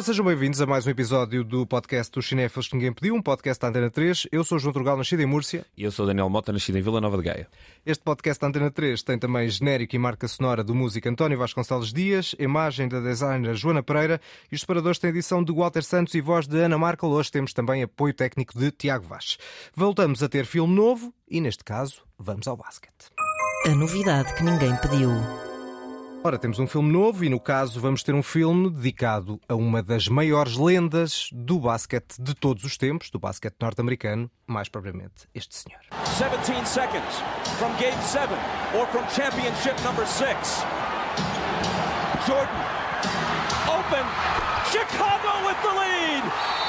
Ora, sejam bem-vindos a mais um episódio do podcast dos Cinéfilos que Ninguém Pediu, um podcast da Antena 3. Eu sou João Trugal, nascido em Múrcia. E eu sou Daniel Mota, nascido em Vila Nova de Gaia. Este podcast da Antena 3 tem também genérico e marca sonora do músico António Vasconcelos Dias, imagem da designer Joana Pereira e os separadores têm edição de Walter Santos e voz de Ana Marca. Hoje temos também apoio técnico de Tiago Vaz. Voltamos a ter filme novo e, neste caso, vamos ao basquete. A novidade que ninguém pediu. Ora, temos um filme novo e, no caso, vamos ter um filme dedicado a uma das maiores lendas do basquete de todos os tempos, do basquete norte-americano, mais propriamente este senhor. 17 seconds from game 7 or from championship number 6. Jordan open. Chicago with the lead.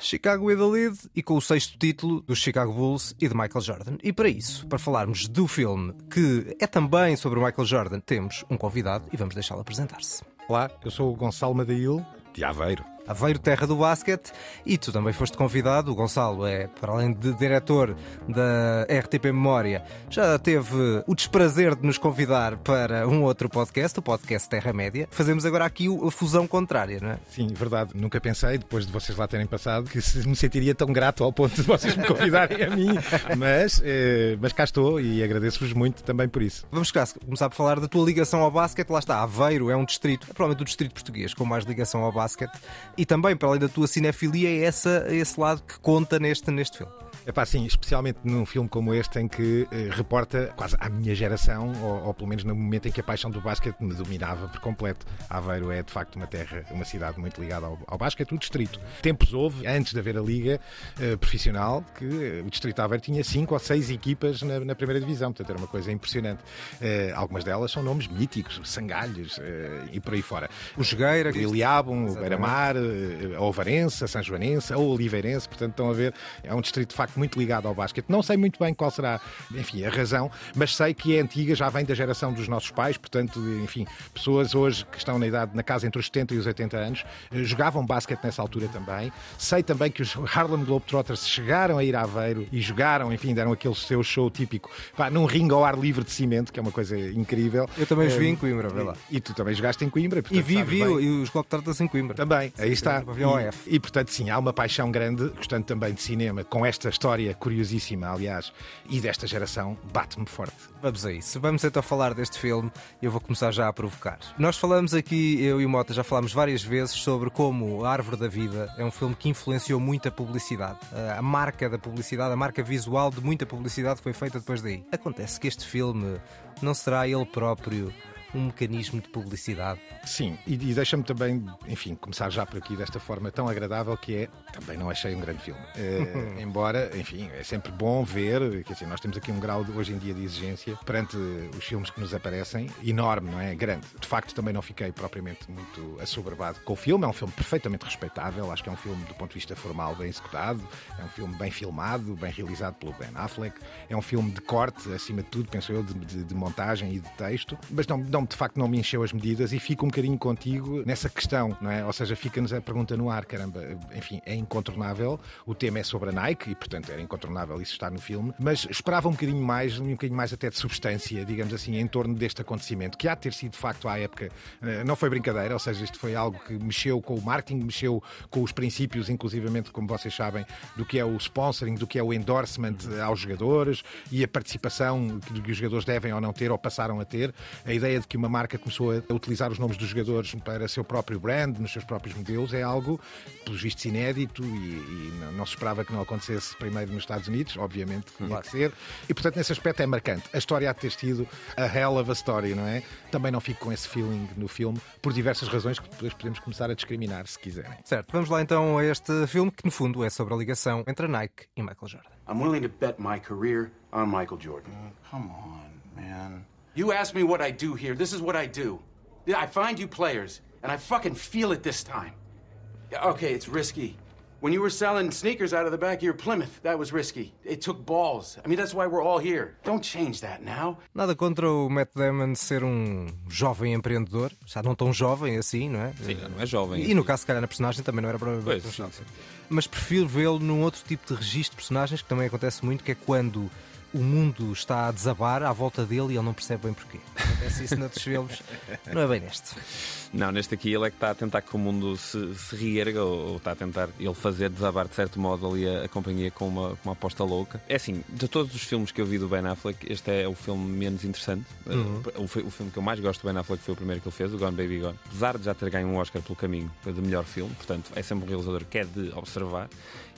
Chicago with the lead e com o sexto título dos Chicago Bulls e de Michael Jordan. E para isso, para falarmos do filme que é também sobre o Michael Jordan, temos um convidado e vamos deixá-lo apresentar-se. Olá, eu sou o Gonçalo Madail, de Aveiro. Aveiro Terra do Basquete, e tu também foste convidado. O Gonçalo é, para além de diretor da RTP Memória, já teve o desprazer de nos convidar para um outro podcast, o podcast Terra Média. Fazemos agora aqui a fusão contrária, não é? Sim, verdade. Nunca pensei, depois de vocês lá terem passado, que me sentiria tão grato ao ponto de vocês me convidarem a mim. Mas, eh, mas cá estou e agradeço-vos muito também por isso. Vamos começar por falar da tua ligação ao basquete. Lá está, Aveiro é um distrito, é provavelmente o distrito português com mais ligação ao basquete e também, para além da tua cinefilia, é essa, esse lado que conta neste, neste filme. É pá, sim, especialmente num filme como este em que eh, reporta quase à minha geração, ou, ou, pelo menos no momento em que a paixão do basquete me dominava por completo. Aveiro é de facto uma terra, uma cidade muito ligada ao, ao basquete, o distrito. Tempos houve, antes de haver a liga eh, profissional, que eh, o distrito de Aveiro tinha cinco ou seis equipas na, na primeira divisão, portanto era uma coisa impressionante. Eh, algumas delas são nomes míticos, Sangalhos eh, e por aí fora. O Jogueira, o Iliabum, o Beira-Mar, eh, a Ovarense, a São Joanense, a Oliveirense, portanto estão a ver, é um distrito de facto muito ligado ao basquete. Não sei muito bem qual será, enfim, a razão, mas sei que é antiga, já vem da geração dos nossos pais, portanto, enfim, pessoas hoje que estão na idade, na casa entre os 70 e os 80 anos, eh, jogavam basquete nessa altura também. Sei também que os Harlem Globetrotters chegaram a ir a Aveiro e jogaram, enfim, deram aquele seu show típico, pá, num ringue ao ar livre de cimento, que é uma coisa incrível. Eu também joguei em Coimbra, vê lá. E, e tu também jogaste em Coimbra. Portanto, e vi, vi, e os Globetrotters em Coimbra. Também, aí está. E, e, portanto, sim, há uma paixão grande, gostando também de cinema, com esta história curiosíssima, aliás, e desta geração, bate-me forte. Vamos a isso. Vamos então falar deste filme eu vou começar já a provocar. Nós falamos aqui, eu e o Mota já falámos várias vezes sobre como A Árvore da Vida é um filme que influenciou muito a publicidade. A marca da publicidade, a marca visual de muita publicidade foi feita depois daí. Acontece que este filme não será ele próprio um mecanismo de publicidade. Sim, e, e deixa-me também, enfim, começar já por aqui desta forma tão agradável que é, também não achei um grande filme. Uh, embora, enfim, é sempre bom ver, quer dizer, nós temos aqui um grau de, hoje em dia de exigência perante os filmes que nos aparecem, enorme, não é? Grande. De facto, também não fiquei propriamente muito assoberbado com o filme, é um filme perfeitamente respeitável, acho que é um filme do ponto de vista formal bem executado, é um filme bem filmado, bem realizado pelo Ben Affleck, é um filme de corte, acima de tudo, penso eu, de, de, de montagem e de texto, mas não, não, de facto não me encheu as medidas e fico um bocadinho contigo nessa questão, não é? Ou seja, fica-nos a pergunta no ar, caramba, enfim, é incontornável, o tema é sobre a Nike e, portanto, era incontornável isso estar no filme, mas esperava um bocadinho mais, um bocadinho mais até de substância, digamos assim, em torno deste acontecimento, que há de ter sido, de facto, à época, não foi brincadeira, ou seja, isto foi algo que mexeu com o marketing, mexeu com os princípios, inclusivamente, como vocês sabem, do que é o sponsoring, do que é o endorsement aos jogadores e a participação que os jogadores devem ou não ter ou passaram a ter, a ideia de que uma marca começou a utilizar os nomes dos jogadores para seu próprio brand, nos seus próprios modelos, é algo, pelos vistos, inédito e, e não, se esperava que não acontecesse primeiro nos Estados Unidos, obviamente tinha claro. que ser, e portanto nesse aspecto é marcante. A história há de ter sido a hell of a story, não é? Também não fico com esse feeling no filme, por diversas razões que depois podemos começar a discriminar, se quiserem. Certo, vamos lá então a este filme que no fundo é sobre a ligação entre a Nike e Michael Jordan. I'm willing to bet my career on Michael Jordan. Oh, come on, man. You ask me what I do here. This is what I do. I find you players, and I fucking feel it this time. Okay, it's risky. When you were selling sneakers out of the back of your Plymouth, that was risky. It took balls. I mean, that's why we're all here. Don't change that now. Nada contra o Matt Damon ser um jovem empreendedor, já não tão jovem assim, não é? Sim, não é jovem. E no caso, se calhar, na personagem também não era provavelmente tão jovem. Mas prefiro vê-lo num outro tipo de registro de personagens que também acontece muito, que é quando o mundo está a desabar à volta dele e ele não percebe bem porquê. acontece isso noutros filmes, não é bem neste. Não, neste aqui ele é que está a tentar que o mundo se, se reerga ou, ou está a tentar ele fazer desabar de certo modo ali a, a companhia com uma, com uma aposta louca. É assim, de todos os filmes que eu vi do Ben Affleck, este é o filme menos interessante. Uhum. Uh, o, o filme que eu mais gosto do Ben Affleck foi o primeiro que ele fez, o Gone Baby Gone. Apesar de já ter ganho um Oscar pelo caminho de melhor filme, portanto é sempre um realizador que é de observar.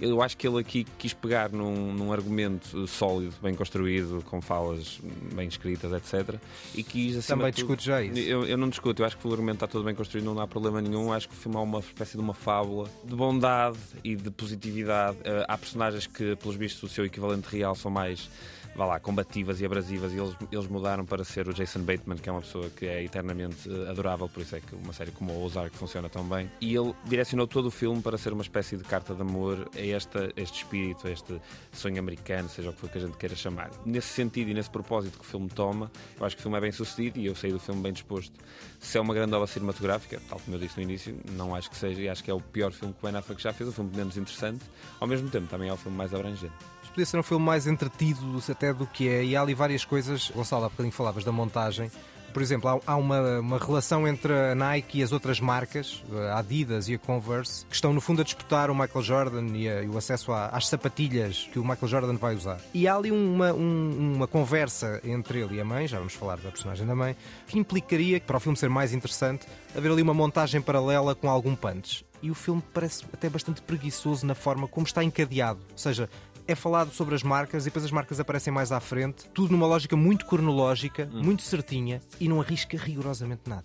Eu acho que ele aqui quis pegar num, num argumento sólido, bem construído, com falas bem escritas, etc. E quis acima Também discute já isso. eu, eu não discuto, eu acho que o argumento está todo bem construído, não há problema nenhum. Acho que o filme é uma espécie de uma fábula de bondade e de positividade. Eh, há personagens que, pelos vistos, o seu equivalente real são mais. Vá lá, combativas e abrasivas, e eles, eles mudaram para ser o Jason Bateman, que é uma pessoa que é eternamente eh, adorável, por isso é que uma série como o Ozark funciona tão bem. E ele direcionou todo o filme para ser uma espécie de carta de amor a esta, este espírito, a este sonho americano, seja o que for que a gente queira chamar. Nesse sentido e nesse propósito que o filme toma, eu acho que o filme é bem sucedido e eu saí do filme bem disposto. Se é uma grande obra cinematográfica, tal como eu disse no início, não acho que seja, e acho que é o pior filme que o Ben Affleck já fez, o filme menos interessante, ao mesmo tempo também é o filme mais abrangente. Podia ser um filme mais entretido até do que é, e há ali várias coisas. Gonçalo, há bocadinho falavas da montagem. Por exemplo, há, há uma, uma relação entre a Nike e as outras marcas, a Adidas e a Converse, que estão no fundo a disputar o Michael Jordan e, a- e o acesso às sapatilhas que o Michael Jordan vai usar. E há ali uma, um- uma conversa entre ele e a mãe, já vamos falar da personagem da mãe, que implicaria, para o filme ser mais interessante, haver ali uma montagem paralela com algum punch. E o filme parece até bastante preguiçoso na forma como está encadeado. Ou seja, é falado sobre as marcas e depois as marcas aparecem mais à frente, tudo numa lógica muito cronológica, muito certinha e não arrisca rigorosamente nada.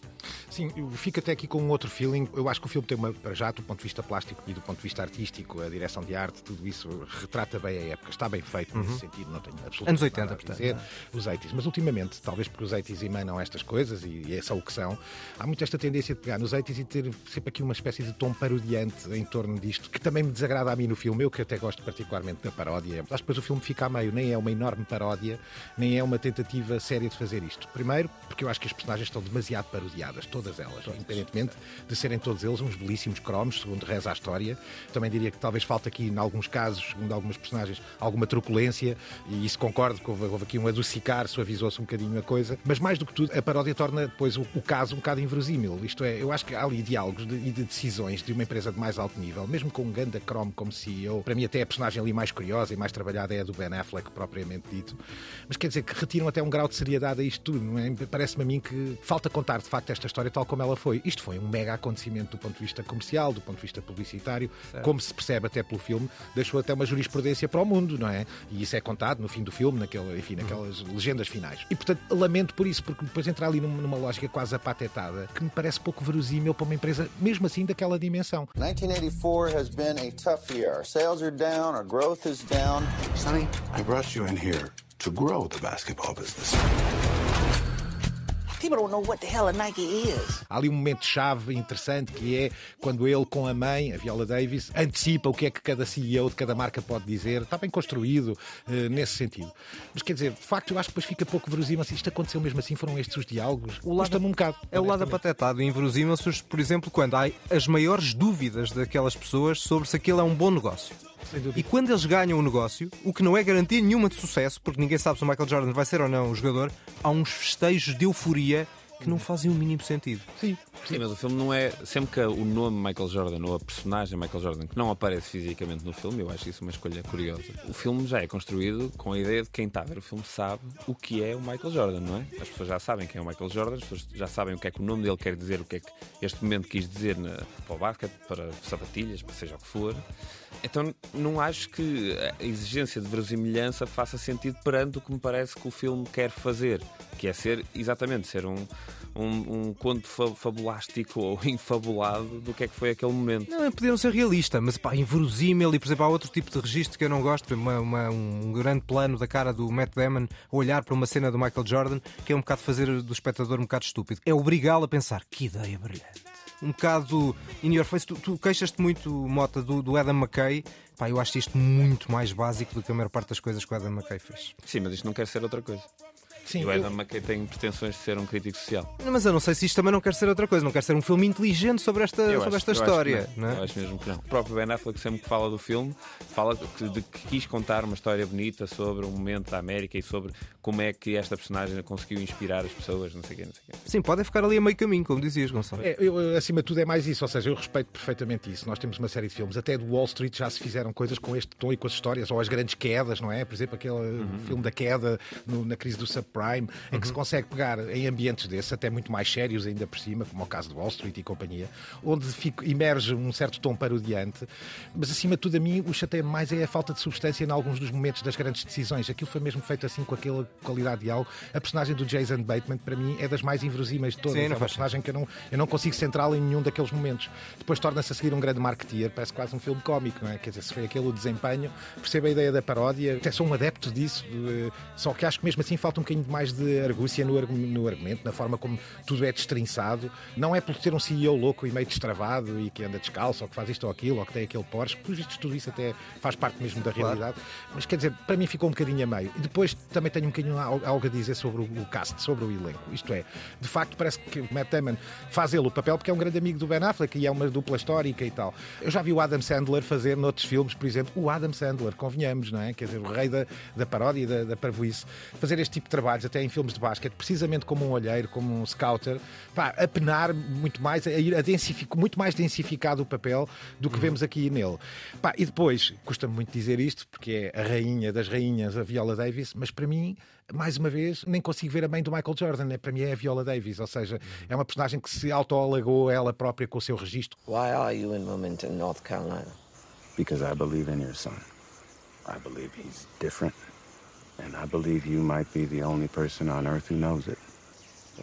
Sim, eu fico até aqui com um outro feeling. Eu acho que o filme tem uma, para já, do ponto de vista plástico e do ponto de vista artístico, a direção de arte, tudo isso retrata bem a época. Está bem feito nesse sentido, não tenho absolutamente Uhum. Anos 80, nada a portanto, dizer. é? Os 80s. Mas ultimamente, talvez porque os 80s emanam estas coisas e, e são o que são, há muito esta tendência de pegar nos 80s e ter sempre aqui uma espécie de tom parodiante em torno disto, que também me desagrada a mim no filme. Eu que até gosto particularmente da paródia. Acho que depois o filme fica a meio, nem é uma enorme paródia, nem é uma tentativa séria de fazer isto. Primeiro, porque eu acho que as personagens estão demasiado parodiadas, todas elas, independentemente de serem todos eles uns belíssimos cromos, segundo reza a história. Também diria que talvez falta aqui, em alguns casos, segundo algumas personagens, alguma truculência, e isso concordo que houve, houve aqui um adocicar, suavizou-se um bocadinho a coisa. Mas mais do que tudo, a paródia torna depois o, o caso um bocado inverosímil. Isto é, eu acho que há ali diálogos e de decisões de uma empresa de mais alto nível, mesmo com um ganda Chrome como CEO. Para mim, até a personagem ali mais curiosa e mais trabalhada é a do Ben Affleck, propriamente dito. Mas quer dizer que retiram até um grau de seriedade a isto tudo, não é? Parece-me a mim que falta contar de facto esta história tal como ela foi. Isto foi um mega acontecimento do ponto de vista comercial, do ponto de vista publicitário, como se percebe até pelo filme, deixou até uma jurisprudência para o mundo, não é? E isso é contado no fim do filme, naquele, enfim, naquelas legendas finais. E portanto, lamento por isso, porque depois entra ali numa, numa lógica quase apatetada, que me parece pouco verosímil para uma empresa, mesmo assim, daquela dimensão. 1984 has been a tough year. Our sales are down, our growth is down. Sonny, I brought you in here to grow the basketball business. People don't know what the hell a Nike is. Há ali um momento-chave interessante que é quando ele, com a mãe, a Viola Davis, antecipa o que é que cada CEO de cada marca pode dizer. Está bem construído eh, nesse sentido. Mas quer dizer, de facto, eu acho que depois fica pouco verosímil se isto aconteceu mesmo assim, foram estes os diálogos. O lado- Custa-me um bocado. É o lado apatetado e inverosímil por exemplo, quando há as maiores dúvidas daquelas pessoas sobre se aquilo é um bom negócio. E quando eles ganham o negócio, o que não é garantia nenhuma de sucesso, porque ninguém sabe se o Michael Jordan vai ser ou não o jogador, há uns festejos de euforia que não fazem o mínimo sentido. Sim. Sim, mas o filme não é. Sempre que o nome Michael Jordan ou a personagem Michael Jordan que não aparece fisicamente no filme, eu acho isso uma escolha curiosa. O filme já é construído com a ideia de quem está a ver o filme sabe o que é o Michael Jordan, não é? As pessoas já sabem quem é o Michael Jordan, as pessoas já sabem o que é que o nome dele quer dizer, o que é que este momento quis dizer na, para o basquete, para sapatilhas, para seja o que for. Então não acho que a exigência de verosimilhança faça sentido perante o que me parece que o filme quer fazer, que é ser exatamente ser um, um, um conto fa- fabulástico ou infabulado do que é que foi aquele momento. Não, podiam ser realista, mas pá, inverosímil e, por exemplo, há outro tipo de registro que eu não gosto, uma, uma- um grande plano da cara do Matt Damon a olhar para uma cena do Michael Jordan, que é um bocado fazer do espectador um bocado estúpido. É obrigá-lo a pensar, que ideia brilhante. Um bocado in your face. Tu, tu queixas-te muito, Mota, do, do Adam McKay. Pá, eu acho isto muito mais básico do que a maior parte das coisas que o Adam McKay fez. Sim, mas isto não quer ser outra coisa. Sim, e o eu- Adam McKay tem pretensões de ser um crítico social. Mas eu não sei se isto também não quer ser outra coisa, não quer ser um filme inteligente sobre esta, Eu sobre acho- esta eu acho história. que não é? Eu acho mesmo que não. O próprio Ben Affleck, sempre que fala do filme, fala que, de que quis contar uma história bonita sobre um momento da América e sobre como é que esta personagem conseguiu inspirar as pessoas, não sei o quê, não sei o quê. Sim, podem ficar ali a meio caminho, como dizias, Gonçalo. É, eu, eu, acima de tudo é mais isso, ou seja, eu respeito perfeitamente isso. Nós temos uma série de filmes, até do Wall Street já se fizeram coisas com este tom e com as histórias, ou as grandes quedas, não é? Por exemplo, aquele Uhum. filme da queda no- na crise do subprime, em que se consegue pegar em ambientes desses, até muito mais sérios ainda por cima, como é o caso do Wall Street e companhia, onde fico, emerge um certo tom parodiante, mas acima de tudo a mim o chateia mais é a falta de substância em alguns dos momentos das grandes decisões. Aquilo foi mesmo feito assim com aquela qualidade de algo. A personagem do Jason Bateman, para mim, é das mais inverosímeis de todas. Sim, é uma personagem que eu não, eu não consigo centrá-la em nenhum daqueles momentos. Depois torna-se a seguir um grande marketeer, parece quase um filme cómico, não é? Quer dizer, se foi aquele o desempenho, percebo a ideia da paródia, até sou um adepto disso, só que acho que mesmo assim falta um bocadinho mais de argúcia no, no argumento, na forma como tudo é destrinçado. Não é por ter um CEO louco e meio destravado e que anda descalço, ou que faz isto ou aquilo, ou que tem aquele Porsche, por vistos tudo isso até faz parte mesmo da realidade. Mas quer dizer, para mim ficou um bocadinho a meio. E depois também tenho um bocadinho al- algo a dizer sobre o, cast, sobre o elenco. Isto é, de facto, parece que o Matt Damon faz ele o papel porque é um grande amigo do Ben Affleck e é uma dupla histórica e tal. Eu já vi o Adam Sandler fazer noutros filmes, por exemplo, o Adam Sandler, convenhamos, não é? Quer dizer, o rei da, da paródia e da, da parvoíce, fazer este tipo de até em filmes de basquete, precisamente como um olheiro, como um scouter, pá, a penar muito mais, a ir a densificar, muito mais densificado o papel do que vemos aqui nele. Pá, e depois, custa-me muito dizer isto, porque é a rainha das rainhas, a Viola Davis, mas para mim, mais uma vez, nem consigo ver a mãe do Michael Jordan, né? para mim é a Viola Davis, ou seja, é uma personagem que se auto-alagou ela própria com o seu registro. Why are you in Wilmington, North Carolina? Because I believe in your son. I believe he's different. And I believe you might be the only person on earth who knows it.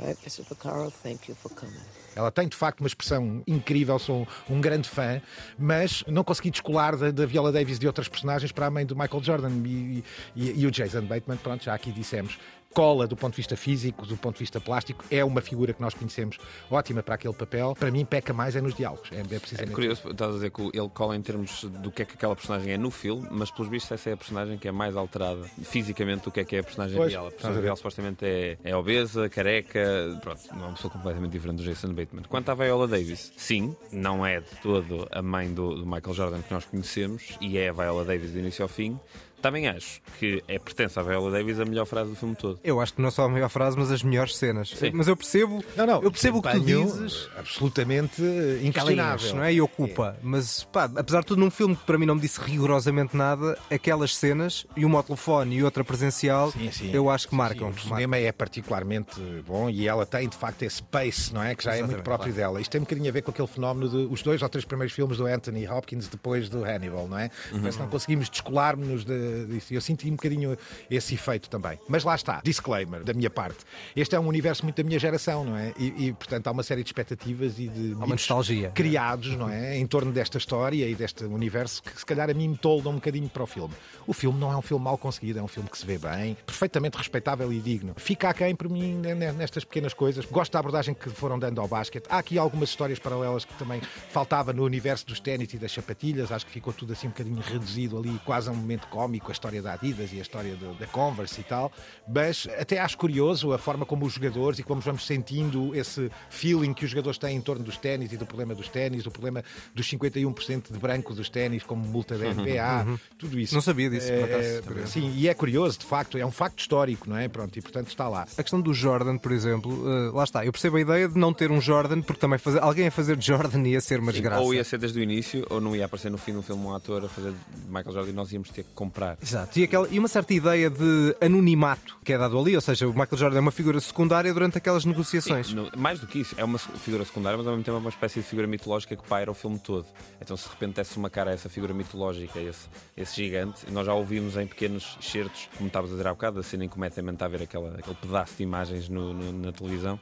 Right, Mr. Vaccaro, thank you for coming. Ela tem de facto uma expressão incrível, sou um grande fã, mas não consegui descolar da, da Viola Davis de outras personagens para a mãe do Michael Jordan e, e- e o Jason Bateman, pronto, já aqui dissemos. Cola do ponto de vista físico, do ponto de vista plástico, é uma figura que nós conhecemos ótima para aquele papel. Para mim, peca mais é nos diálogos. É, é É precisamente curioso, estás a dizer que ele cola em termos do que é que aquela personagem é no filme, mas pelos vistos essa é a personagem que é mais alterada fisicamente do que é que é a personagem Pois, real. A personagem real supostamente é, é obesa, careca, pronto, não é uma pessoa completamente diferente do Jason Bateman. Quanto à Viola Davis, sim, não é de todo a mãe do, do Michael Jordan que nós conhecemos e é a Viola Davis do início ao fim. Também acho que é pertence à Viola Davis a melhor frase do filme todo. Eu acho que não só a melhor frase, mas as melhores cenas. Sim. Mas eu percebo, Não, não, eu percebo o que tu dizes. Absolutamente ela inquestionável. não é? E ocupa. Mas, pá, apesar de tudo, num filme que para mim não me disse rigorosamente nada, aquelas cenas e uma ao telefone e outra presencial, Sim, sim. eu acho que Sim, marcam. O cinema é particularmente bom e ela tem de facto esse pace, não é? Que já é muito Exatamente, próprio dela. Isto tem um bocadinho a ver com aquele fenómeno de os dois ou três primeiros filmes do Anthony Hopkins depois do Hannibal, não é? Parece que não conseguimos descolar-nos de- disso. Eu senti um bocadinho esse efeito também. Mas lá está, disclaimer da minha parte. Este é um universo muito da minha geração, não é? E, e, portanto há uma série de expectativas e de uma mitos nostalgia. criados, não é? Em torno desta história e deste universo que se calhar a mim me toldam um bocadinho para o filme. O filme não é um filme mal conseguido, é um filme que se vê bem, perfeitamente respeitável e digno. Fica aquém por mim ne- ne- nestas pequenas coisas. Gosto da abordagem que foram dando ao basquete. Há aqui algumas histórias paralelas que também faltava no universo dos ténis e das sapatilhas. Acho que ficou tudo assim um bocadinho reduzido ali, quase a um momento cómico, a história da Adidas e a história do- da Converse e tal. Mas até acho curioso a forma como os jogadores e como vamos sentindo esse feeling que os jogadores têm em torno dos ténis e do problema dos ténis, o problema dos 51% de branco dos ténis como multa da NBA, tudo isso. Não sabia disso, por É, acaso. sim, e é curioso, de facto, é um facto histórico, não é? Pronto, e portanto está lá. A questão do Jordan, por exemplo, eh, lá está. Eu percebo a ideia de não ter um Jordan, porque também fazer, alguém a fazer de Jordan ia ser uma desgraça. Ou ia ser desde o início, ou não ia aparecer no fim do filme um ator a fazer de Michael Jordan e nós íamos ter que comprar. Exato. E, aquela- e uma certa ideia de anonimato que é dado ali, ou seja, o Michael Jordan é uma figura secundária durante aquelas negociações. No- mais do que isso, é uma figura secundária, mas ao mesmo tempo é uma espécie de figura mitológica que paira o filme todo. Então, se de repente desse uma cara a essa figura mitológica, esse, esse gigante, e nós já ouvimos em pequenos excertos, como estavas a dizer há bocado, da cena em que o Matt Damon está a ver aquela, aquele pedaço de imagens no- no- na televisão.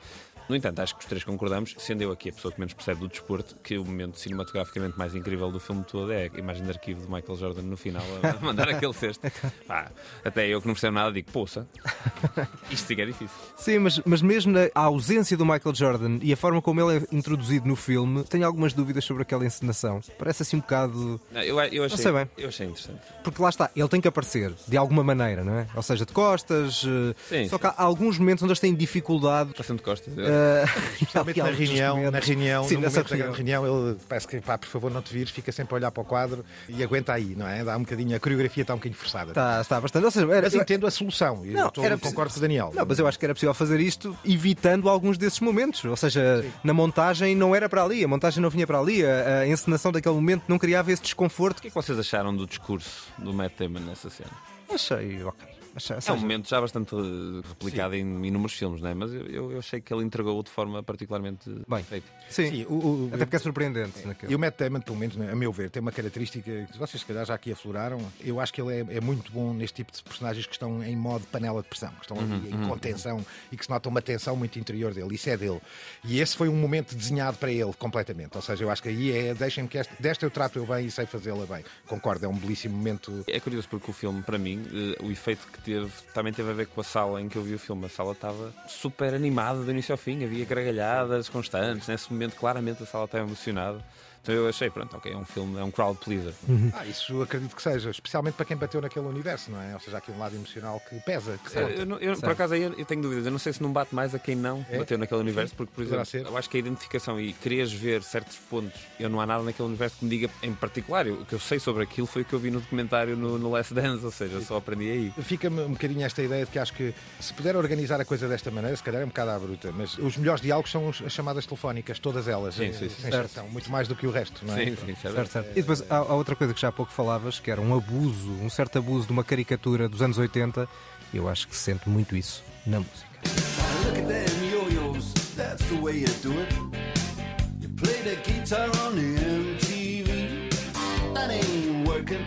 No entanto, acho que os três concordamos, sendo eu aqui a pessoa que menos percebe do desporto, que o momento cinematograficamente mais incrível do filme todo é a imagem de arquivo de Michael Jordan no final a mandar aquele cesto. Pá, até eu que não percebo nada digo, poça, isto sim que é difícil. Sim, mas, mas mesmo a ausência do Michael Jordan e a forma como ele é introduzido no filme, tenho algumas dúvidas sobre aquela encenação. Parece assim um bocado. Não, eu, eu, achei, sei bem. eu achei interessante. Porque lá está, ele tem que aparecer de alguma maneira, não é? Ou seja, de costas. eh, Sim, só sim. que há alguns momentos onde eles têm dificuldade. Está sempre de costas. eh, Especialmente em na reunião, na reunião, Sim, no nessa momento da grande reunião, ele parece que, pá, por favor, não te vires, fica sempre a olhar para o quadro e aguenta aí, não é? Dá um bocadinho, a coreografia está um bocadinho forçada. Está, está bastante. Ou seja, era, Mas entendo a solução, Não, eu estou, era concordo com o Daniel. Não, mas eu acho que era possível fazer isto evitando alguns desses momentos. Ou seja, na montagem não era para ali, a montagem não vinha para ali, a, a encenação daquele momento não criava esse desconforto. O que é que vocês acharam do discurso do Matt Damon nessa cena? Achei, ok. Ou É um seja, momento já bastante eh, replicado em inúmeros filmes, não é? Mas eu, eu- eu achei que ele entregou de forma particularmente Bem. feita. Sim, Sim, o, o- até porque é surpreendente. naquele. E o Matt Damon, pelo menos, a meu ver, tem uma característica que vocês, se calhar, já aqui afloraram. Eu acho que ele é, é muito bom neste tipo de personagens que estão em modo panela de pressão, que estão ali em contenção e que se nota uma tensão muito interior dele. Isso é dele. E esse foi um momento desenhado para ele completamente. Ou seja, eu acho que aí é deixem-me que este, desta eu trato eu bem e sei fazê-la bem. Concordo, é um belíssimo momento. É curioso porque o filme, para mim, eh, o efeito que teve também teve a ver com a sala em que eu vi o filme. A sala estava super animada do início ao fim, havia gargalhadas constantes. Nesse momento, claramente, a sala estava emocionada. Então eu achei, pronto, ok, é um filme, é um crowd pleaser. Ah, isso acredito que seja, especialmente para quem bateu naquele universo, não é? Ou seja, há aqui um lado emocional que pesa, que Eu, conta. eu não- eu, por acaso aí eu tenho dúvidas. Eu não sei se não bate mais a quem não É? bateu naquele universo, porque, por exemplo, ser. eu acho que a identificação e querias ver certos pontos, eu não há nada naquele universo que me diga em particular. Eu- o que eu sei sobre aquilo foi o que eu vi no documentário no, no Last Dance, ou seja, eu só aprendi aí. Fica-me um bocadinho esta ideia de que acho que se puder organizar a coisa desta maneira, se calhar é um bocado à bruta, mas os melhores diálogos são as chamadas telefónicas, todas elas, Sim, eh, sim, exceção, muito mais do que o resto, não é? Sim, sim, certo. Certo, certo. E depois há, há outra coisa que já há pouco falavas, que era um abuso, um certo abuso de uma caricatura dos anos 80. Eu acho que se sente muito isso na música. Look at them yo-yos, that's the way you do it. You play the guitar on the MTV. That ain't working,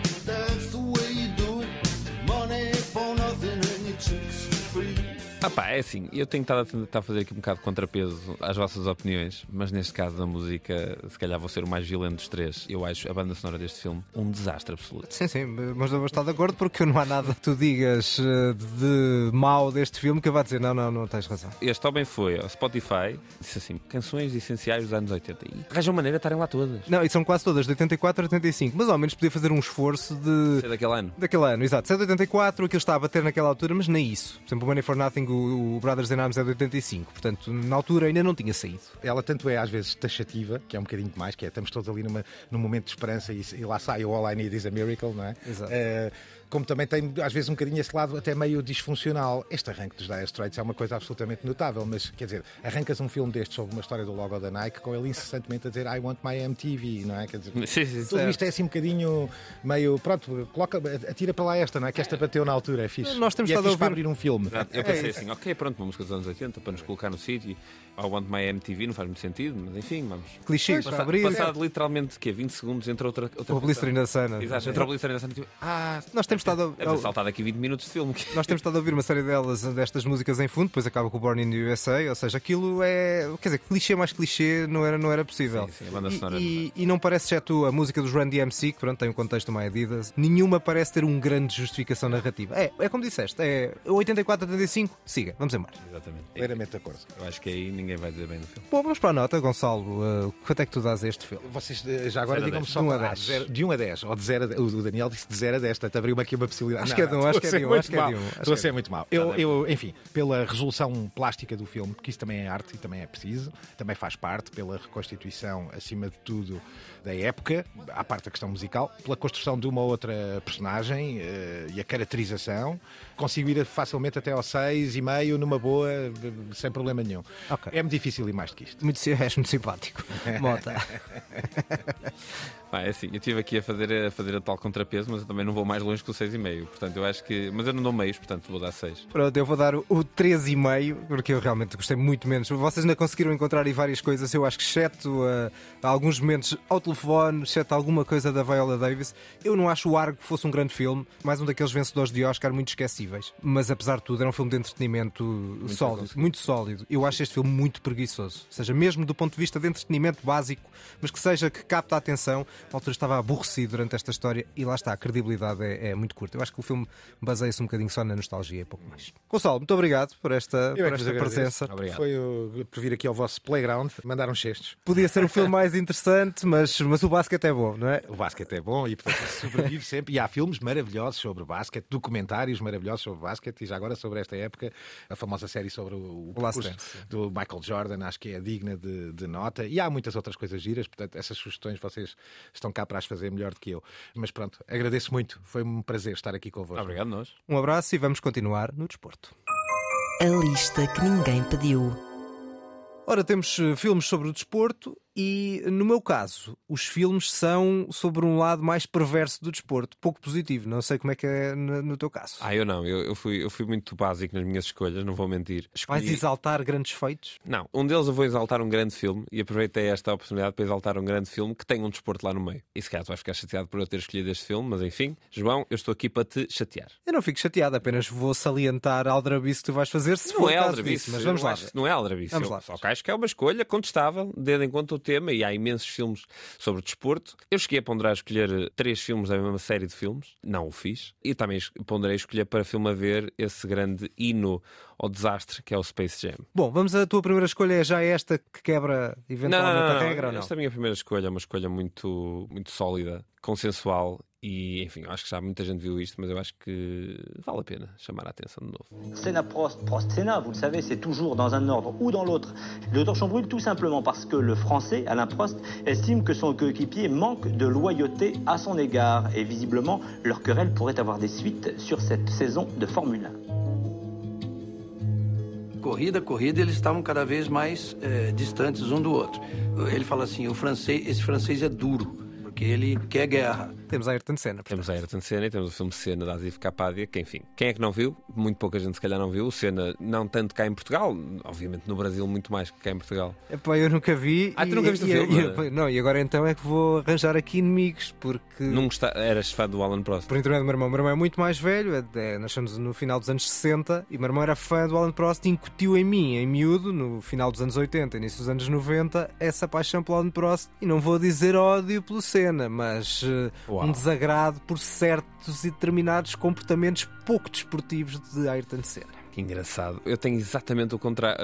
Ah pá, é assim, eu tenho estado a tentar fazer aqui um bocado de contrapeso às vossas opiniões, mas neste caso da música, se calhar vou ser o mais violento dos três. Eu acho a banda sonora deste filme um desastre absoluto. Sim, sim, mas eu vou estar de acordo porque não há nada que tu digas eh, de mal deste filme que eu vá dizer não, não, não tens razão. Este homem foi ao Spotify, disse assim, canções essenciais dos anos 80 e arranjam maneira de estarem lá todas. Não, e são quase todas de 84 a 85, mas ao menos podia fazer um esforço de. Sei daquele ano. Daquele ano, exato. Se é de 84, aquilo está a bater naquela altura, mas nem isso. Por exemplo, o Money for Nothing, o, Brothers in Arms é de 85. Portanto, na altura ainda não tinha saído. Ela tanto é às vezes taxativa, que é um bocadinho demais, que é estamos todos ali numa, num momento de esperança e, e lá sai o All I Need is a Miracle, não é? Exato. Eh, como também tem às vezes um bocadinho esse lado até meio disfuncional. Este arranque dos Dire Straits é uma coisa absolutamente notável, mas quer dizer, arrancas um filme deste sobre uma história do logo da Nike com ele incessantemente a dizer I want my MTV, não é? Quer dizer, Sim, sim, tudo isto é assim um bocadinho meio, pronto, coloca, atira para lá esta, não é? Que esta bateu na altura, é fixe. Nós temos e é estado a fixe para ouvir- abrir um filme. Eu pensei assim, ok, pronto, uma música dos anos 80 para nos colocar no sítio. I want my MTV, não faz muito sentido, mas enfim, vamos. Clichê, para Passado, abrir. passado literalmente quê? 20 segundos entre outra. outra O Blistering da Sana. Exato, entre o Blistering da Sana. Tipo, ah, Nós temos estado deve ter saltado aqui 20 minutos de filme. Nós temos estado a ouvir uma série delas, destas músicas em fundo, depois acaba com o Born in the USA, ou seja, aquilo é. Quer dizer, clichê mais clichê não era, não era possível. Sim, sim, a banda E- sonora e, e não parece, exceto a música dos Run DMC, que pronto, tem um contexto mais Adidas, nenhuma parece ter um grande justificação narrativa. É, é como disseste, é 84, 85, siga, vamos embora. Exatamente. Plenamente de acordo. Eu acho que aí ninguém vai dizer bem do filme. Bom, vamos para a nota, Gonçalo. Uh, quanto é que tu dás a este filme? Vocês eh, já agora a digam-me só De um a ah, dez. zero- de 1 a 10, ou de 0 a 10. O Daniel disse de 0 a 10, portanto abriu-me aqui uma possibilidade. Acho que é de um, acho que é de um, que é um, Estou a que ser muito mal. Eu, eu, enfim, pela resolução plástica do filme, porque isso também é arte e também é preciso, também faz parte, pela reconstituição, acima de tudo, da época, à parte da questão musical, pela construção de uma ou outra personagem eh, e a caracterização, consigo ir facilmente até ao 6,5 numa boa, sem problema nenhum. Ok. É-me difícil ir mais do que isto. Muito, és muito simpático. Mota. Pá, é assim, eu estive aqui a fazer, a fazer a tal contrapeso, mas eu também não vou mais longe que o pelo 6,5. Portanto, eu acho que. Mas eu não dou meios, portanto vou dar 6. Pronto, eu vou dar o, o 3,5, porque eu realmente gostei muito menos. Vocês ainda conseguiram encontrar aí várias coisas, eu acho que, exceto uh, alguns momentos ao telefone, exceto alguma coisa da Viola Davis, eu não acho o Argo fosse um grande filme, mais um daqueles vencedores de Oscar muito esquecíveis. Mas apesar de tudo, era um filme de entretenimento muito sólido, muito sólido. Eu acho este filme muito preguiçoso. Ou seja, mesmo do ponto de vista de entretenimento básico, mas que seja que capta a atenção, a altura estava aborrecido durante esta história e lá está, a credibilidade é, é muito curta. Eu acho que o filme baseia-se um bocadinho só na nostalgia e pouco mais. Gonçalo, muito obrigado por esta, Eu é por que esta presença. Obrigado. Foi uh, por vir aqui ao vosso playground, mandar uns cestos. Podia ser um filme mais interessante, mas, mas o basquete é bom, não é? O basquete é bom e portanto sobrevive sempre. E há filmes maravilhosos sobre basquete, documentários maravilhosos sobre basquete e já agora sobre esta época, a famosa série sobre o, o Last Dance, do Michael Jordan, acho que é digna de, de nota. E há muitas outras coisas giras, portanto, essas sugestões vocês estão cá para as fazer melhor do que eu. Mas pronto, agradeço muito, foi um prazer estar aqui convosco. Obrigado, nós. Um abraço e vamos continuar no desporto. A lista que ninguém pediu. Ora, temos eh, filmes sobre o desporto e, no meu caso, os filmes são sobre um lado mais perverso do desporto, pouco positivo. Não sei como é que é no, no teu caso. Ah, eu não. Eu, eu fui, eu fui muito básico nas minhas escolhas, não vou mentir. Vais Escolhi- exaltar grandes feitos? Não, um deles eu vou exaltar um grande filme e aproveitei esta oportunidade para exaltar um grande filme que tem um desporto lá no meio. E se calhar tu vais ficar chateado por eu ter escolhido este filme, mas enfim, João, eu estou aqui para te chatear. Eu não fico chateado, apenas vou salientar a aldrabice que tu vais fazer se não for é aldrabice, disso, Mas vamos lá. não é aldrabice. Vamos Eu lá. Só que acho que é uma escolha contestável, tendo em conta tema, e há imensos filmes sobre desporto. Eu cheguei a ponderar escolher eh, três filmes da mesma série de filmes, não o fiz, e também ponderei escolher para filme a ver esse grande hino ao desastre que é o Space Jam. Bom, vamos à tua primeira escolha, é já esta que quebra eventualmente a regra ou não? Esta é a minha primeira escolha, é uma escolha muito, muito sólida, consensual e, enfim, acho que já muita gente viu isto, mas eu acho que vale a pena chamar a atenção de novo. Senna Prost, Prost Senna, vous le savez, c'est toujours dans un ordre ou dans l'autre. Le torchon brûle tout simplement parce que le Français, Alain Prost, estime que son coéquipier manque de loyauté à son égard. Et visiblement, leur querelle pourrait avoir des suites sur cette saison de Formule 1. Corrida, corrida, eles estavam cada vez mais eh, distantes um do outro. Ele fala assim: o francês, esse francês é duro, porque ele quer guerra. Temos a Ayrton Senna. Temos a Ayrton Senna e temos o filme Senna da Asif Kapadia, que enfim, quem é que não viu? Muito pouca gente se calhar não viu. O Senna não tanto cá em Portugal, obviamente no Brasil muito mais que cá em Portugal. Epá, eu nunca vi. Ah, tu e- nunca viste o e- filme? e- não, e agora então é que vou arranjar aqui inimigos, porque. Não gosta... Eras fã do Alan Prost? Por intermédio do meu irmão. O meu irmão é muito mais velho, é, é, nascemos no final dos anos 60 e o meu irmão era fã do Alan Prost e incutiu em mim, em miúdo, no final dos anos 80, início dos anos 90, essa paixão pelo Alan Prost. E não vou dizer ódio pelo Senna, mas eh, Uau. Um desagrado por certos e determinados comportamentos pouco desportivos de Ayrton Senna. Que engraçado. Eu tenho exatamente o contra...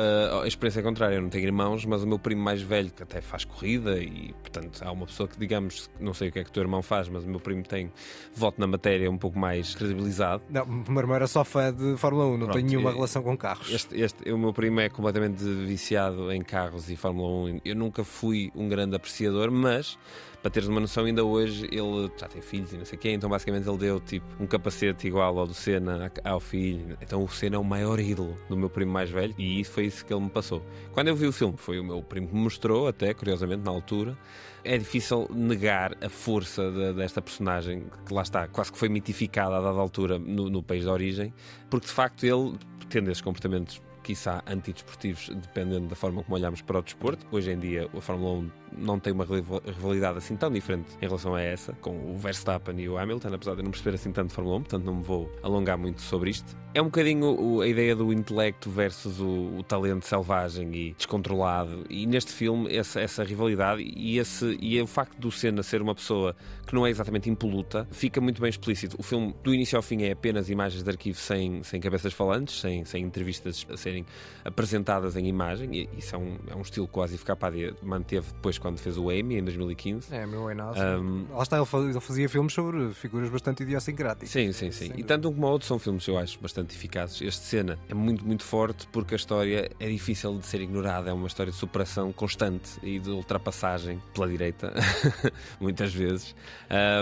a experiência contrária. Eu não tenho irmãos, mas o meu primo mais velho, que até faz corrida, e portanto há uma pessoa que, digamos, não sei o que é que o teu irmão faz, mas o meu primo tem voto na matéria um pouco mais credibilizado. Não, o meu irmão era só fã de Fórmula 1, não Pronto, tem nenhuma e- relação com carros. Este, este, o meu primo é completamente viciado em carros e Fórmula 1. Eu nunca fui um grande apreciador, mas para teres uma noção, ainda hoje ele já tem filhos e não sei quê, então basicamente ele deu tipo um capacete igual ao do Senna ao filho. Então o Senna é o maior ídolo do meu primo mais velho e isso foi isso que ele me passou. Quando eu vi o filme, foi o meu primo que me mostrou, até curiosamente, na altura. É difícil negar a força de- desta personagem que lá está, quase que foi mitificada a dada altura no, no país de origem, porque de facto ele, tendo esses comportamentos quiçá antidesportivos, dependendo da forma como olhamos para o desporto. Hoje em dia, a Fórmula 1 não tem uma rival- rivalidade assim tão diferente em relação a essa, com o Verstappen e o Hamilton, apesar de eu não perceber assim tanto de Fórmula 1, portanto não me vou alongar muito sobre isto. É um bocadinho a ideia do intelecto versus o, o talento selvagem e descontrolado, e neste filme essa, essa rivalidade e, esse, e o facto do Senna ser uma pessoa que não é exatamente impoluta fica muito bem explícito. O filme, do início ao fim, é apenas imagens de arquivo sem, sem cabeças falantes, sem, sem entrevistas a serem apresentadas em imagem, e isso é um, é um estilo Asif Kapadia manteve depois quando fez o Amy, em 2015. É, meu Enaldo. Um, Lá está, ele fa- ele fazia filmes sobre figuras bastante idiosincráticas. Sim, sim, sim. E tanto um como o outro são filmes, eu acho, bastante eficazes. Este cena é muito, muito forte porque a história é difícil de ser ignorada. É uma história de superação constante e de ultrapassagem pela direita, muitas vezes.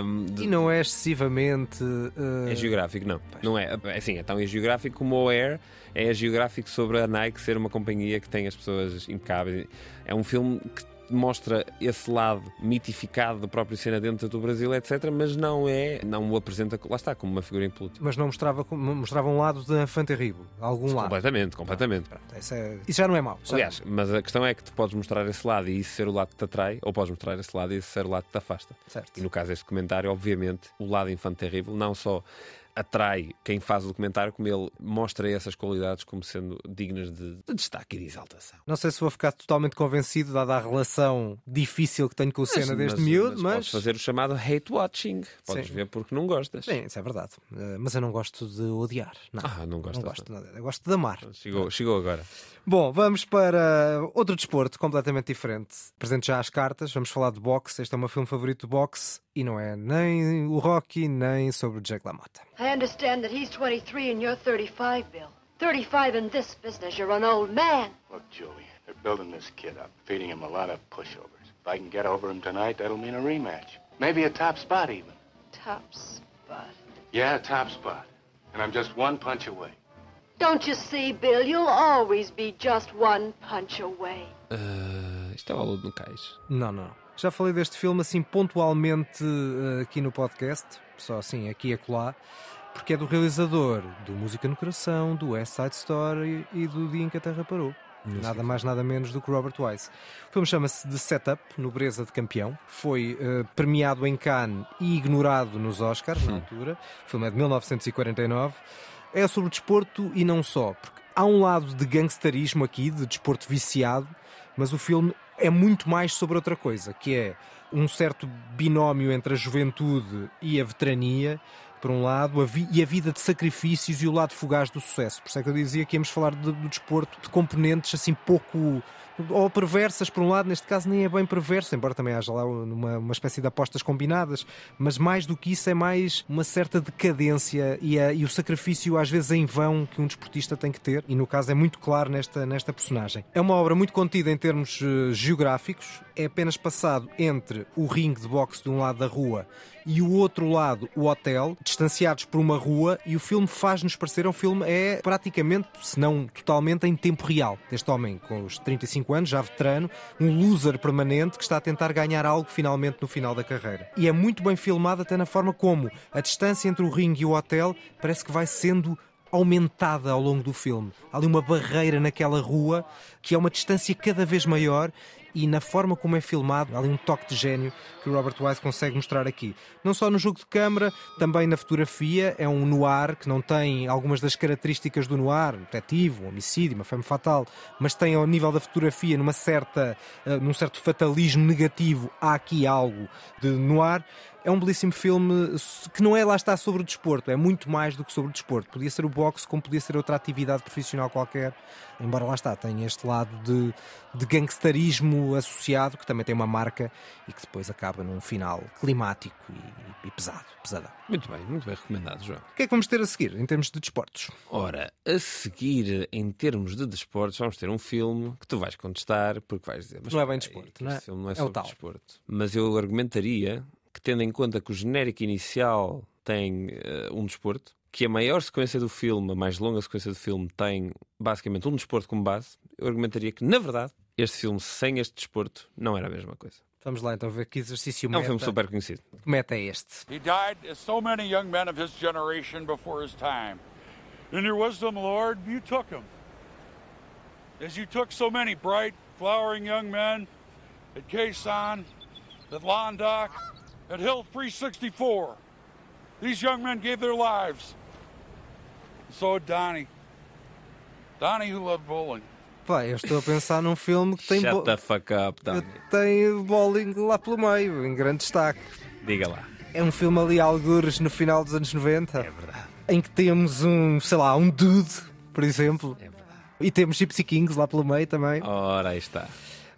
Um, de- E não é excessivamente. eh, É geográfico, não. Não é. É assim, é tão geográfico como o Air é geográfico sobre a Nike ser uma companhia que tem as pessoas impecáveis. É um filme que mostra esse lado mitificado da própria cena dentro do Brasil, etc., mas não é, não o apresenta, lá está, como uma figura impoluta. Mas não mostrava, mostrava um lado da Infante Terrible, algum lado. Completamente, completamente. Isso, é- isso já não é mau. Aliás, mas a questão é que tu podes mostrar esse lado e isso ser o lado que te atrai, ou podes mostrar esse lado e isso ser o lado que te afasta. Certo. E no caso deste documentário, obviamente, o lado infante terrível não só atrai quem faz o documentário, como ele mostra essas qualidades como sendo dignas de, de destaque e de exaltação. Não sei se vou ficar totalmente convencido, dada a relação difícil que tenho com o Senna desde miúdo, mas. Podes fazer o chamado hate watching. Podes Sim. ver porque não gostas. Sim, isso é verdade. Eh, mas eu não gosto de odiar. Não, Ah, não gostas, Não gosto, nada. Eu gosto de amar. Chegou, chegou agora. Bom, vamos para outro desporto completamente diferente. Presente já às cartas, vamos falar de boxe. Este é o meu filme favorito de boxe e não é nem o Rocky, nem sobre o Jake LaMotta. I understand that he's 23 and you're 35, Bill. 35 in this business, you're an old man. Look, Julie, they're building this kid up, feeding him a lot of pushovers. If I can get over him tonight, that'll mean a rematch. Maybe a top spot, even. Top spot. Yeah, a top spot. And I'm just one punch away. Don't you see, Bill? You'll always be just one punch away. Ah, isto é o aluno no cais. Não, não. Já falei deste filme assim pontualmente eh, aqui no podcast, só assim aqui e acolá, porque é do realizador do Música no Coração, do West Side Story e do Dia em que a Terra Parou. Nada mais, nada menos do que Robert Wise. O filme chama-se The Setup, Nobreza de Campeão. Foi eh, premiado em Cannes e ignorado nos Oscars, na altura. O filme é de 1949. É sobre desporto e não só, porque há um lado de gangsterismo aqui, de desporto viciado, mas o filme é muito mais sobre outra coisa, que é um certo binómio entre a juventude e a veterania, por um lado, a e a vida de sacrifícios e o lado fugaz do sucesso. Por isso é que eu dizia que íamos falar de- do desporto de componentes assim pouco ou perversas por um lado, neste caso nem é bem perverso, embora também haja lá uma, uma espécie de apostas combinadas, mas mais do que isso é mais uma certa decadência e, a- e o sacrifício às vezes em vão que um desportista tem que ter, e no caso é muito claro nesta, nesta personagem. É uma obra muito contida em termos eh, geográficos, é apenas passado entre o ringue de boxe de um lado da rua e o outro lado o hotel, distanciados por uma rua, e o filme faz-nos parecer é um filme é praticamente, se não totalmente, em tempo real. Deste homem com os 35 anos, já veterano, um loser permanente que está a tentar ganhar algo finalmente no final da carreira. E é muito bem filmado até na forma como a distância entre o ringue e o hotel parece que vai sendo aumentada ao longo do filme. Há ali uma barreira naquela rua que é uma distância cada vez maior e na forma como é filmado, há ali um toque de gênio que o Robert Wise consegue mostrar aqui. Não só no jogo de câmara, também na fotografia, é um noir que não tem algumas das características do noir, um detetive, um homicídio, uma femme fatal, mas tem ao nível da fotografia, numa certa, eh, num certo fatalismo negativo, há aqui algo de noir. É um belíssimo filme que não é lá está sobre o desporto, é muito mais do que sobre o desporto. Podia ser o boxe, como podia ser outra atividade profissional qualquer, embora lá está, tenha este lado de, de gangsterismo associado, que também tem uma marca e que depois acaba num final climático e, e pesado, pesadão. Muito bem, muito bem recomendado, João. O que é que vamos ter a seguir em termos de desportos? Ora, a seguir, em termos de desportos, vamos ter um filme que tu vais contestar porque vais dizer. Mas Não é bem desporto, não é? filme não é, É o tal. desporto. Mas eu argumentaria que, tendo em conta que o genérico inicial tem eh, um desporto, que a maior sequência do filme, a mais longa sequência do filme, tem basicamente um desporto como base, eu argumentaria que, na verdade, este filme sem este desporto não era a mesma coisa. Vamos lá então ver que exercício É um meta. filme super conhecido. Que meta é este? He died as so many young men of his generation before his time. In your wisdom, Lord, you took him. As you took so many bright, flowering young men at Quezon, at Londoc, at Hill 364. These young men gave their lives. So did Donnie. Donnie, who loved bowling. Pá, eu estou a pensar num filme que tem, Shut the fuck up, Tony. tem bowling lá pelo meio, em grande destaque. Diga lá. É um filme ali, algures, no final dos anos 90. É verdade. Em que temos um, sei lá, um dude, por exemplo. É verdade. E temos Gypsy Kings lá pelo meio também. Ora, aí está.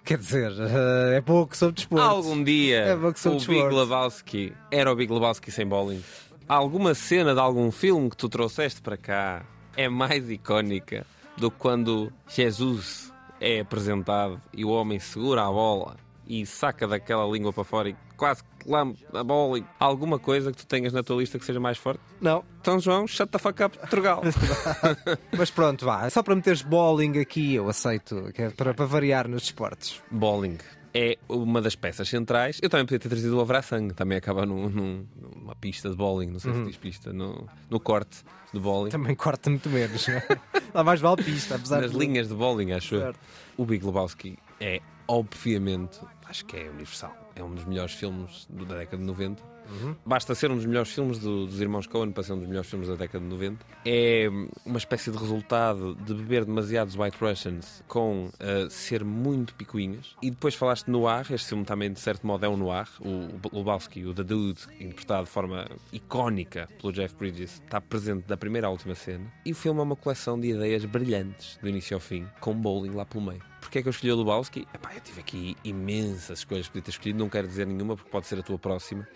Quer dizer, eh, é pouco sobre desporto. Algum dia É pouco o sobre Big desporto. Lebowski era o Big Lebowski sem bowling. Alguma cena de algum filme que tu trouxeste para cá é mais icónica do que quando Jesus é apresentado e o homem segura a bola e saca daquela língua para fora e quase que lambe a bola e alguma coisa que tu tenhas na tua lista que seja mais forte? Não. Então, João, shut the fuck up, Trugal. Mas pronto, vá. Só para meteres bowling aqui, eu aceito, que é para, para variar nos desportos. bowling. é uma das peças centrais. Eu também podia ter trazido o Avrasang, também acaba num- num- numa pista de bowling, não sei Uhum. se diz pista, no, no corte de bowling. Também corta muito menos, né? Lá mais vale pista, apesar Nas de- linhas de bowling, acho eu. Certo. O Big Lebowski é, obviamente, acho que é universal. É um dos melhores filmes da década de 90. Uhum. Basta ser um dos melhores filmes do- dos irmãos Coen para ser um dos melhores filmes da década de 90. É uma espécie de resultado de beber demasiados White Russians com uh, ser muito picuinhas. E depois falaste no noir, este filme também de certo modo é um noir. O, o Lebowski, o The Dude, interpretado de forma icónica pelo Jeff Bridges, está presente da primeira à última cena. E o filme é uma coleção de ideias brilhantes, do início ao fim, com bowling lá pelo meio. Porquê é que eu escolhi o Lebowski? Epá, eu tive aqui imensas escolhas que podia ter escolhido, não quero dizer nenhuma porque pode ser a tua próxima.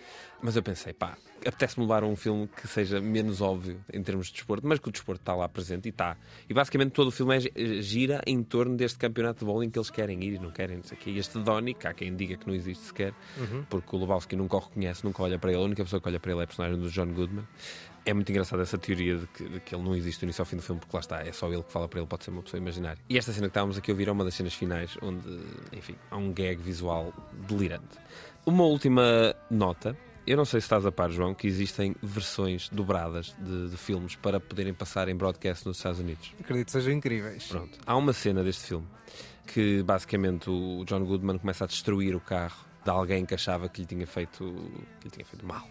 Mas eu pensei, pá, apetece-me levar um filme que seja menos óbvio em termos de desporto, mas que o desporto está lá presente e está. E basicamente todo o filme é, gira em torno deste campeonato de bowling que eles querem ir e não querem, não sei o quê. E este Donnie, que há quem diga que não existe sequer, Uhum. porque o Lebowski nunca o reconhece, nunca olha para ele. A única pessoa que olha para ele é a personagem do John Goodman. É muito engraçada essa teoria de que, de que ele não existe do início ao fim do filme, porque lá está, é só ele que fala para ele, pode ser uma pessoa imaginária. E esta cena que estávamos aqui a ouvir é uma das cenas finais, onde, enfim, há um gag visual delirante. Uma última nota. Eu não sei se estás a par, João, que existem versões dobradas de, de filmes para poderem passar em broadcast nos Estados Unidos. Acredito que sejam incríveis. Pronto. Há uma cena deste filme que basicamente o John Goodman começa a destruir o carro de alguém que achava que lhe tinha feito, que lhe tinha feito mal,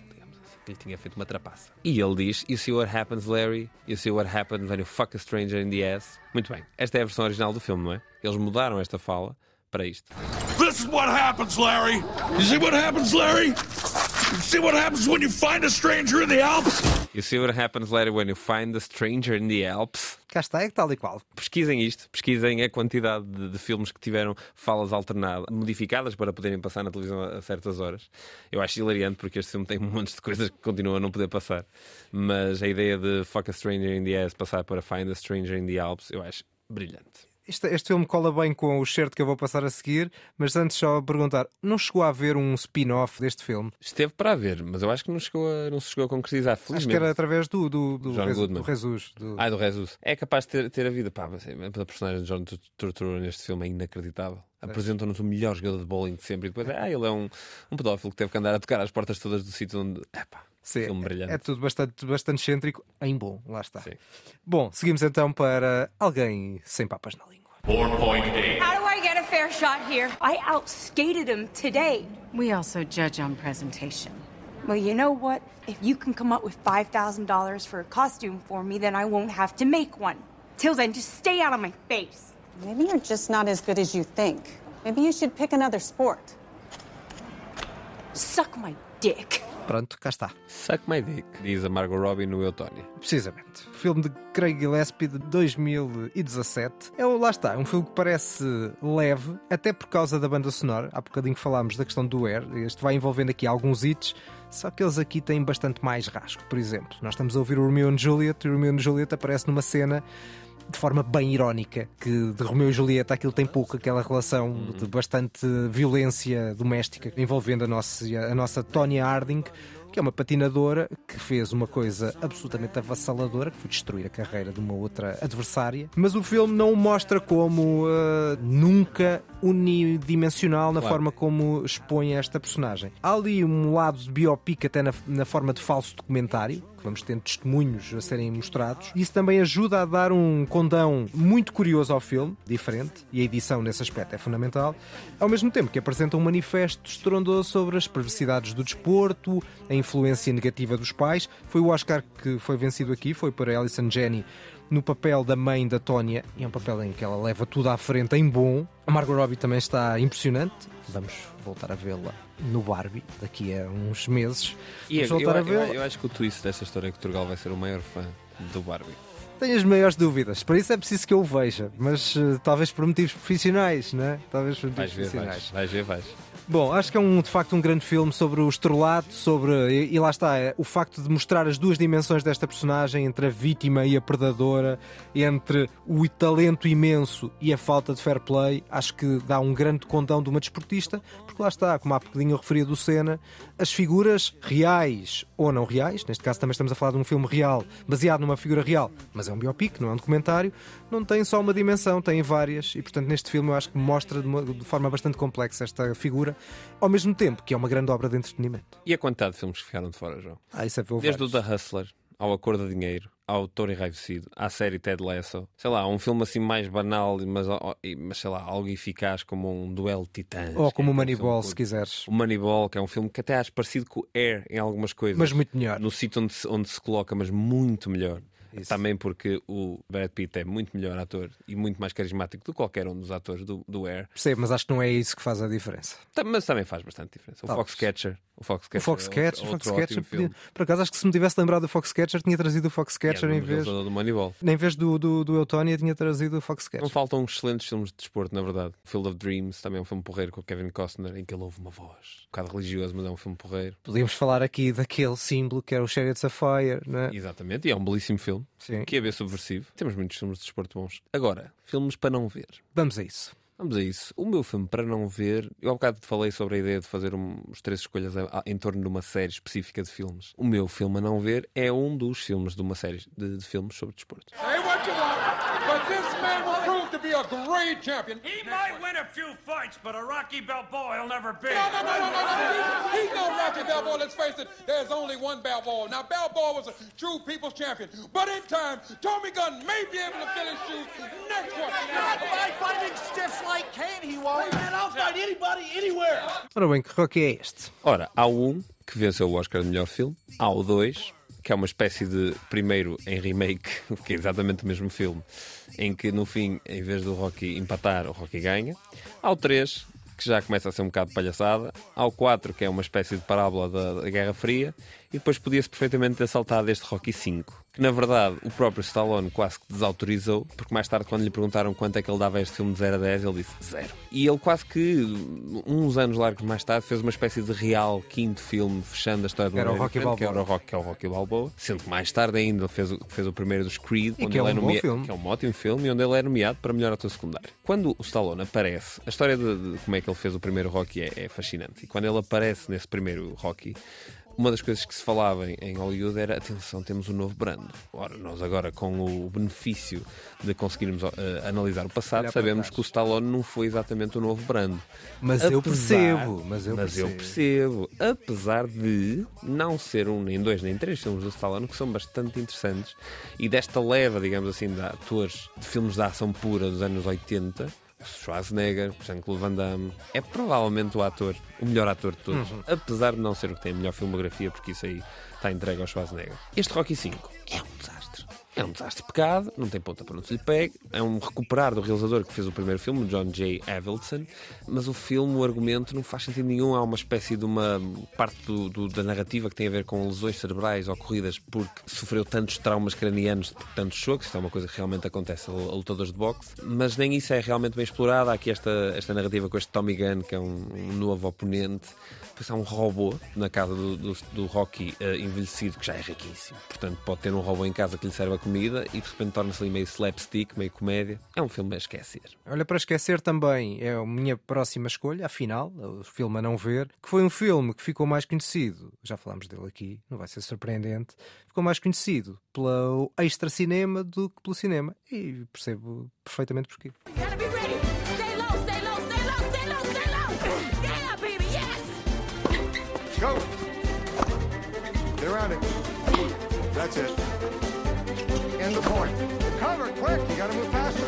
que lhe tinha feito uma trapaça. E ele diz: You see what happens, Larry? You see what happens when you fuck a stranger in the ass? Muito bem. Esta é a versão original do filme, não é? Eles mudaram esta fala para isto. This is what happens, Larry. You see what happens, Larry? You see what happens when you find a stranger in the Alps? You see what happens, Larry, when you find a stranger in the Alps? Cá está, é tal e qual. Pesquisem isto, pesquisem a quantidade de, de filmes que tiveram falas alternadas, modificadas para poderem passar na televisão a, a certas horas. Eu acho hilariante porque este filme tem um monte de coisas que continuam a não poder passar. Mas a ideia de Fuck a Stranger in the Ass passar para Find a Stranger in the Alps, eu acho brilhante. Este, este filme cola bem com o certo que eu vou passar a seguir, mas antes só perguntar: não chegou a haver um spin-off deste filme? Esteve para haver, mas eu acho que não, chegou a, não se chegou a concretizar. Acho Felizmente. que era através do, do, do, John Rezu- Goodman. do Jesus. Do... Ah, do Jesus. É capaz de ter, ter havido. Pá, mas é- a personagem de John Turturro neste filme é inacreditável. Apresentam-nos o melhor jogador de bowling de sempre e depois, ah, ele é um, um pedófilo que teve que andar a tocar às portas todas do sítio onde. Epá, Sim, filme brilhante. é tudo bastante, bastante excêntrico em bom, lá está. Bom, seguimos então para alguém sem papas na língua. How do I get a fair shot here? I outskated him today. We also judge on presentation. Well, you know what? If you can come up with $5,000 for a costume for me, then I won't have to make one. Till then, just stay out of my face. Maybe you're just not as good as you think. Maybe you should pick another sport. Suck my dick. Pronto, cá está. Suck my dick, diz a Margot Robbie no Eutónia. Precisamente. Filme de Craig Gillespie de 2017. É, o- lá está, um filme que parece leve, até por causa da banda sonora. Há bocadinho falámos da questão do Air. Este vai envolvendo aqui alguns hits, só que eles aqui têm bastante mais rasgo. Por exemplo, nós estamos a ouvir o Romeo e Juliet e o Romeo e Juliet aparece numa cena de forma bem irónica, que de Romeu e Julieta aquilo tem pouco, aquela relação de bastante violência doméstica envolvendo a nossa, a nossa Tonya Harding, que é uma patinadora que fez uma coisa absolutamente avassaladora, que foi destruir a carreira de uma outra adversária. Mas o filme não o mostra como ah, nunca unidimensional na Claro. forma como expõe esta personagem. Há ali um lado de biopic até na, na forma de falso documentário, vamos tendo testemunhos a serem mostrados. Isso também ajuda a dar um condão muito curioso ao filme, diferente, e a edição nesse aspecto é fundamental, ao mesmo tempo que apresenta um manifesto estrondoso sobre as perversidades do desporto, a influência negativa dos pais. Foi o Oscar que foi vencido aqui, foi para Alison Jenny no papel da mãe da Tónia, e é um papel em que ela leva tudo à frente em bom. A Margot Robbie também está impressionante. Vamos voltar a vê-la no Barbie daqui a uns meses. E eu, eu, eu, eu acho que o twist dessa história é que o Turgal vai ser o maior fã do Barbie. Tenho as maiores dúvidas, por isso é preciso que eu o veja, mas eh, talvez por motivos profissionais, né? Talvez por motivos Vais ver, profissionais. vais, vais ver, vais. Bom, acho que é um, de facto um grande filme sobre o estrelato, sobre. E, e lá está, é, o facto de mostrar as duas dimensões desta personagem, entre a vítima e a predadora, entre o talento imenso e a falta de fair play, acho que dá um grande condão de uma desportista, porque lá está, como há bocadinho eu referia do Senna, as figuras reais ou não reais, neste caso também estamos a falar de um filme real, baseado numa figura real, mas é um biopic, não é um documentário, não tem só uma dimensão, tem várias, e portanto neste filme eu acho que mostra de, uma- de forma bastante complexa esta figura, ao mesmo tempo que é uma grande obra de entretenimento. E a quantidade de filmes que ficaram de fora, João? Ah, isso é Desde o vários. The Hustler, ao Acordo de Dinheiro, ao Toro Enraivecido, à série Ted Lasso. Sei lá, um filme assim mais banal, mas, mas sei lá, algo eficaz como um duelo de titãs. Ou como é o Moneyball, filme se quiseres. O Moneyball, que é um filme que até acho parecido com o Air em algumas coisas. Mas muito melhor. No sítio onde se, onde se coloca, mas muito melhor. Também porque o Brad Pitt é muito melhor ator e muito mais carismático do que qualquer um dos atores do, do Air. Percebo, mas acho que não é isso que faz a diferença. Tá- Mas também faz bastante diferença. O Talvez. Foxcatcher. O Foxcatcher, O Foxcatcher, é outro, Foxcatcher outro podia-. Por acaso, acho que se me tivesse lembrado do Foxcatcher, tinha trazido o Foxcatcher E é em vez. do Moneyball. Em vez do, do, do Eutónia, tinha trazido o Foxcatcher. Não faltam excelentes filmes de desporto, na verdade. Field of Dreams também é um filme porreiro com o Kevin Costner, em que ele ouve uma voz. Um bocado religioso, mas é um filme porreiro. Podíamos falar aqui daquele símbolo que era o Chariots of Fire, não é? Exatamente, e é um belíssimo filme. Sim. Que é bem subversivo. Temos muitos filmes de desporto bons. Agora, filmes para não ver. Vamos a isso. Vamos a isso. O meu filme para não ver, eu há bocado falei sobre a ideia de fazer um, os três escolhas a- a- em torno de uma série específica de filmes. O meu filme a não ver é um dos filmes de uma série de, de filmes sobre desporto. Say what you want, but this man great champion. He might win a few fights, but a Rocky Balboa he'll never be. No, no, no, no, no, no. He's no Rocky Balboa. Let's face it, there's only one Balboa. Now, Balboa was a true people's champion. But in time, Tommy Gunn may be able to fill his shoes. Next one. Not By fighting stiffs like Kane, he won't. Man, I'll fight anybody, anywhere. Ora bem, que rock é este? Ora, há um que venceu o Oscar de melhor filme, há o dois que é uma espécie de primeiro em remake, que é exatamente o mesmo filme, em que no fim, em vez do Rocky empatar, o Rocky ganha. Há o 3, que já começa a ser um bocado palhaçada. Há o 4, que é uma espécie de parábola da, da Guerra Fria. E depois podia-se perfeitamente ter saltado este Rocky 5, que na verdade o próprio Stallone quase que desautorizou, porque mais tarde, quando lhe perguntaram quanto é que ele dava a este filme de 0 a 10, ele disse zero. E ele quase que, uns anos largos mais tarde, fez uma espécie de real quinto filme, fechando a história uma Era o Rocky diferente, que Balboa. era o Rocky, que é o Rocky Balboa. Sendo que mais tarde ainda fez, o- fez o primeiro dos Creed, E onde que é ele um bom filme. que é um ótimo filme e onde ele é nomeado para melhor ator secundário. Quando o Stallone aparece, a história de, de como é que ele fez o primeiro Rocky é, é fascinante. E quando ele aparece nesse primeiro Rocky, uma das coisas que se falava em, Hollywood era: atenção, temos um novo brando. Ora, nós agora, com o benefício de conseguirmos eh, analisar o passado, sabemos que o Stallone não foi exatamente o novo brando. Mas eu percebo, mas eu mas eu percebo. Apesar de não ser um, nem dois, nem três filmes do Stallone que são bastante interessantes e desta leva, digamos assim, de atores de filmes de ação pura dos anos 80. Schwarzenegger, Jean-Claude Van Damme, é provavelmente o ator, o melhor ator de todos, Uhum. apesar de não ser o que tem a melhor filmografia, porque isso aí está entregue ao Schwarzenegger. Este Rocky 5 é um desastre. Pecado, não tem ponta para onde se lhe pegue. É um recuperar do realizador que fez o primeiro filme, John J. Avildsen, mas o filme, o argumento, não faz sentido nenhum. Há uma espécie de uma parte do- do- da narrativa que tem a ver com lesões cerebrais ocorridas porque sofreu tantos traumas cranianos por tantos choques. Isto é uma coisa que realmente acontece a a lutadores de boxe, mas nem isso é realmente bem explorado. Há aqui esta, esta narrativa com este Tommy Gunn, que é um, um novo oponente. Depois há um robô na casa do, do, do Rocky eh, envelhecido, que já é riquíssimo. Portanto, pode ter um robô em casa que lhe serve a comida e de repente torna-se ali meio slapstick, meio comédia. É um filme a esquecer. Olha, para esquecer também, é a minha próxima escolha, afinal, o filme a não ver, que foi um filme que ficou mais conhecido, já falámos dele aqui, não vai ser surpreendente, ficou mais conhecido pelo extra cinema do que pelo cinema. E percebo perfeitamente porquê. Go! Get around it. That's it. In the point. Cover, quick! You gotta move faster.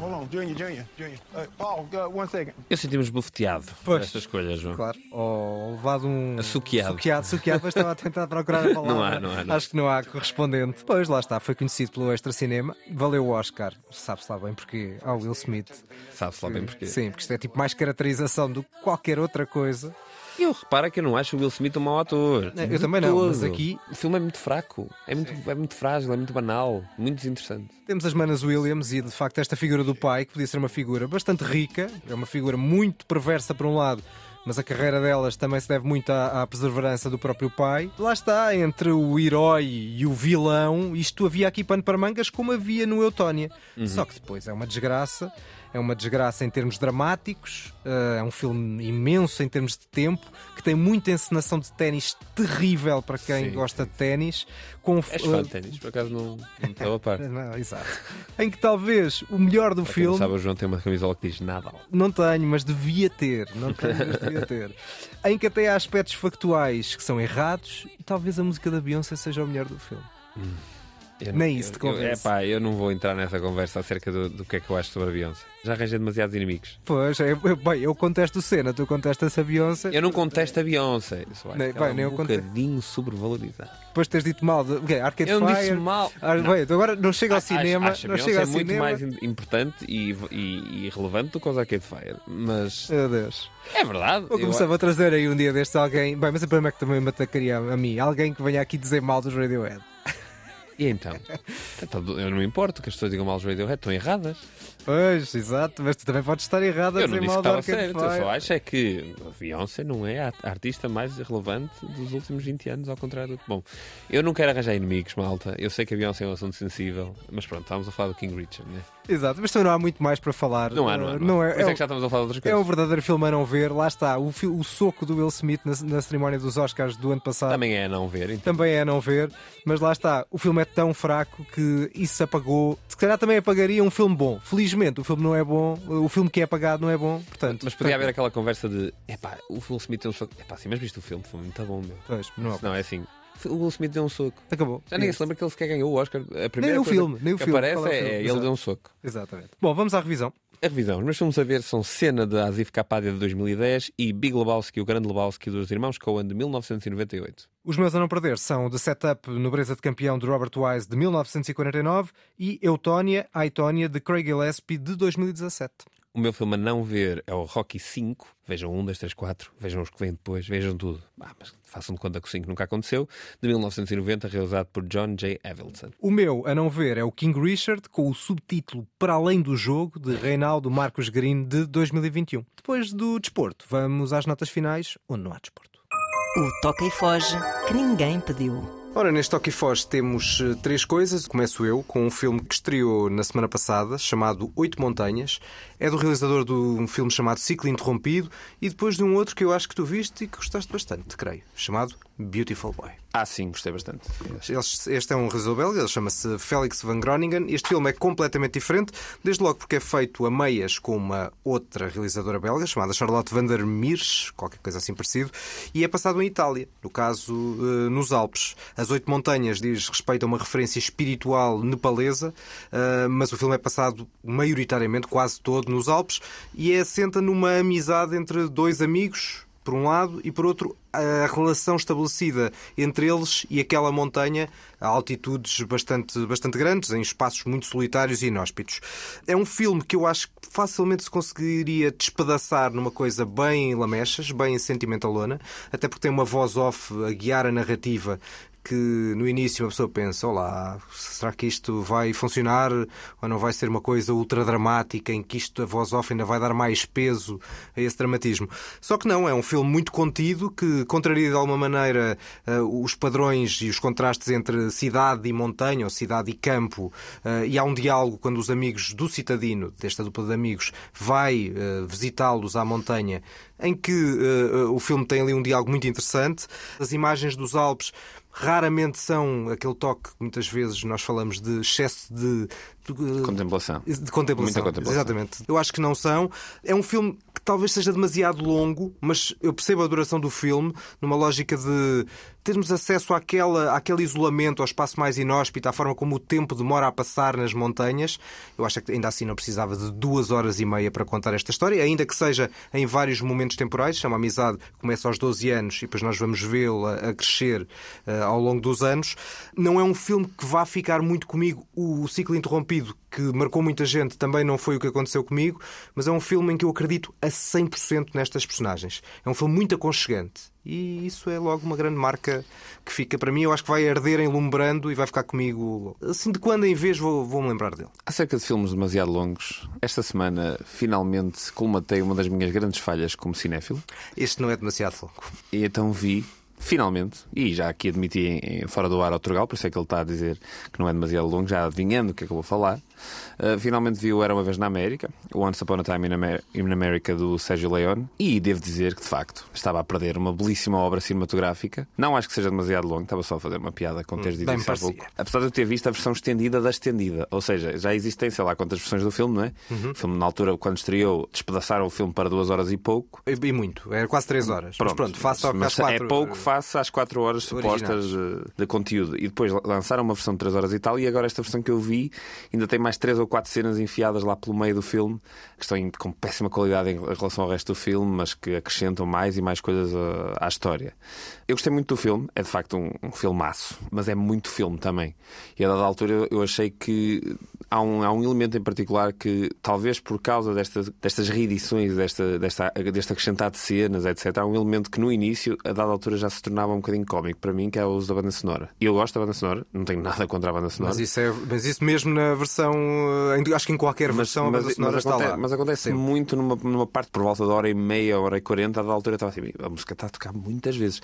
Hold on, Junior, Junior, Junior. Uh, Paul, uh, one second. Eu senti-me esbofeteado por esta escolha, João. Claro. Ou levado um. Suqueado. Suqueado, suqueado, mas estava a tentar procurar a palavra. Não há, não há, não. Acho que não há correspondente. Pois lá está, foi conhecido pelo extra cinema, valeu o Oscar, sabe-se lá bem porque ao Will Smith. Sabe-se lá bem porquê. Sim, porque isto é tipo mais caracterização do que qualquer outra coisa. Eu reparo que eu não acho o Will Smith um mau ator. Eu De também não, mas aqui- O filme é muito fraco, é muito, é muito frágil, é muito banal, muito desinteressante. Temos as manas Williams e de facto esta figura do pai, que podia ser uma figura bastante rica, é uma figura muito perversa por um lado, mas a carreira delas também se deve muito à, à perseverança do próprio pai. Lá está, entre o herói e o vilão, isto havia aqui pano para mangas como havia no Eutónia. Uhum. Só que depois é uma desgraça. É uma desgraça em termos dramáticos, eh, é um filme imenso em termos de tempo, que tem muita encenação de ténis terrível para quem Sim, gosta de ténis. Com, És fã de ténis, por acaso não, não estou a par. Não, exato. Em que talvez o melhor do Para quem filme. sabe, o João tem uma camisola que diz Nadal. Não tenho, mas devia ter. Não tenho, mas devia ter. Em que até há aspectos factuais que são errados e talvez a música da Beyoncé seja o melhor do filme. Eu Nem isso te eu, convence. É pá, eu não vou entrar nessa conversa acerca do, do que é que eu acho sobre a Beyoncé. Já arranjei demasiados inimigos. Pois, é, eu- bem, eu contesto o Senna, tu contestas a Beyoncé. Eu não contesto a Beyoncé. Eu só acho Nem- que bem, é eu um bocadinho sobrevalorizada. Depois tens dito mal de okay, Arcade Eu não Fire. disse mal. Ah, Não. bem, tu agora não chega ao Acho- cinema. acho não chega ao muito cinema. mais im- importante e, e, e relevante do que os Arcade Fire. Mas Meu Deus. é verdade. Vou Eu- começar a trazer aí um dia destes alguém. Bem, mas o problema é que também me atacaria a mim. Alguém que venha aqui dizer mal dos Radiohead. E então? Então, Eu não me importo que as pessoas digam mal os Radiohead, estão erradas. Pois, exato, mas tu também podes estar errado a Eu não disse mal que estava certo. Eu só acho é que a Beyoncé não é a artista mais relevante dos últimos 20 anos, ao contrário do que. Bom, eu não quero arranjar inimigos, malta. Eu sei que a Beyoncé é um assunto sensível, mas pronto, estamos a falar do King Richard, né? Exato, mas também não há muito mais para falar. Não há, não há. Uh, Não há. Por isso é um- que já estamos a falar de outras É coisas. um verdadeiro filme a não ver. Lá está, o, o soco do Will Smith na, na cerimónia dos Oscars do ano passado Também é a não ver, então. também é a não ver. Mas lá está, o filme é tão fraco que isso apagou. Se calhar também apagaria um filme bom. Felizmente, o filme não é bom, o filme que é apagado não é bom. Portanto, Mas podia haver aquela conversa de epá, o Will Smith tem um soco. Epá, sim, mas viste o filme? Foi muito bom, meu. Pois, não, Não, é assim. O Will Smith deu um soco. Acabou. Já ninguém se lembra que ele sequer ganhou o Oscar. A primeira Nem o filme, nem o que filme. aparece é é, é ele deu um soco. Exatamente. Bom, vamos à revisão. A revisão. Os meus filmes a ver são Cena de Asif Kapadia de 2010 e Big Lebowski, o Grande Lebowski dos Irmãos Coen de 1998. Os meus a não perder são The Setup, Nobreza de Campeão de Robert Wise de 1949 e Eutónia, Aitónia de Craig Gillespie de 2017. O meu filme a não ver é o Rocky 5. Vejam um, dois, três, quatro. Vejam os que vêm depois. Vejam tudo. Ah, mas façam de conta que o 5 nunca aconteceu. De 1990, realizado por John J. Avildsen. O meu a não ver é o King Richard, com o subtítulo Para Além do Jogo, de Reinaldo Marcos Green, de 2021. Depois do desporto, vamos às notas finais, onde não há desporto. O toca e foge que ninguém pediu. Ora, neste Toque Foz temos eh, três coisas. Começo eu com um filme que estreou na semana passada, chamado Oito Montanhas. É do realizador de um filme chamado Ciclo Interrompido e depois de um outro que eu acho que tu viste e que gostaste bastante, creio, chamado Beautiful Boy. Ah, sim, gostei bastante. Este é um realizador belga, ele chama-se Félix Van Groningen. Este filme é completamente diferente, desde logo porque é feito a meias com uma outra realizadora belga, chamada Charlotte van der Meers, qualquer coisa assim parecido, e é passado em Itália, no caso eh, nos Alpes. As Oito Montanhas diz respeito a uma referência espiritual nepalesa, eh, mas o filme é passado maioritariamente, quase todo, nos Alpes, e é assenta numa amizade entre dois amigos, por um lado, e por outro, a relação estabelecida entre eles e aquela montanha a altitudes bastante, bastante grandes, em espaços muito solitários e inóspitos. É um filme que eu acho que facilmente se conseguiria despedaçar numa coisa bem lamechas, bem sentimentalona, até porque tem uma voz off a guiar a narrativa que no início uma pessoa pensa, olá, será que isto vai funcionar ou não vai ser uma coisa ultra dramática em que isto a voz off ainda vai dar mais peso a esse dramatismo? Só que não, é um filme muito contido que contraria de alguma maneira eh, os padrões e os contrastes entre cidade e montanha ou cidade e campo eh, e há um diálogo quando os amigos do citadino, desta dupla de amigos, vai eh, visitá-los à montanha em que o filme tem ali um diálogo muito interessante. As imagens dos Alpes raramente são aquele toque que muitas vezes nós falamos de excesso de, Contemplação. de contemplação. Muita contemplação. Exatamente. Eu acho que não são. É um filme que talvez seja demasiado longo, mas eu percebo a duração do filme numa lógica de termos acesso àquela, àquele isolamento, ao espaço mais inóspito, à forma como o tempo demora a passar nas montanhas. Eu acho que ainda assim não precisava de duas horas e meia para contar esta história, ainda que seja em vários momentos temporais. Chama amizade, começa aos 12 anos e depois nós vamos vê-la a crescer eh, ao longo dos anos. Não é um filme que vá ficar muito comigo o ciclo interrompido que marcou muita gente também não foi o que aconteceu comigo, mas é um filme em que eu acredito a 100% nestas personagens. É um filme muito aconchegante e isso é logo uma grande marca que fica para mim. Eu acho que vai arder enlumbrando e vai ficar comigo. Assim, de quando em vez vou- vou-me lembrar dele. Acerca de filmes demasiado longos, esta semana finalmente colmatei uma das minhas grandes falhas como cinéfilo. Este não é demasiado longo. E então vi, finalmente, e já aqui admiti fora do ar ao Turgal, por isso é que ele está a dizer que não é demasiado longo, já adivinhando o que é que eu vou falar. Uh, finalmente vi o Era uma Vez na América, o Once Upon a Time in, Amer- in America do Sérgio Leone, e devo dizer que de facto estava a perder uma belíssima obra cinematográfica. Não acho que seja demasiado longo, estava só a fazer uma piada com teres dito bem isso há pouco. Apesar de eu ter visto a versão estendida da estendida, ou seja, já existem sei lá quantas versões do filme, não é? Uhum. O filme, na altura, quando estreou, despedaçaram o filme para duas horas e pouco. E, e muito, era quase 3 horas. mas pronto, faça mas às quatro, É pouco face às 4 horas supostas de, de conteúdo. E depois lançaram uma versão de 3 horas e tal, e agora esta versão que eu vi ainda tem mais 3 ou 4 cenas enfiadas lá pelo meio do filme, que estão com péssima qualidade em relação ao resto do filme, mas que acrescentam mais e mais coisas à, à história. Eu gostei muito do filme, é de facto um, um filmaço, mas é muito filme também. E a dada altura eu- achei que há um, há um elemento em particular que, talvez por causa destas, destas reedições, desta, desta, deste acrescentado de cenas, etc., há um elemento que no início, a dada altura, já se tornava um bocadinho cómico para mim, que é o uso da banda sonora. E eu gosto da banda sonora, não tenho nada contra a banda sonora. Mas isso, é, mas isso mesmo na versão. Eh, Acho que em qualquer versão a banda sonora está acontece, lá. mas acontece Sempre. muito numa, numa parte por volta da hora e meia, hora e quarenta, a da altura estava assim, a música está a tocar muitas vezes.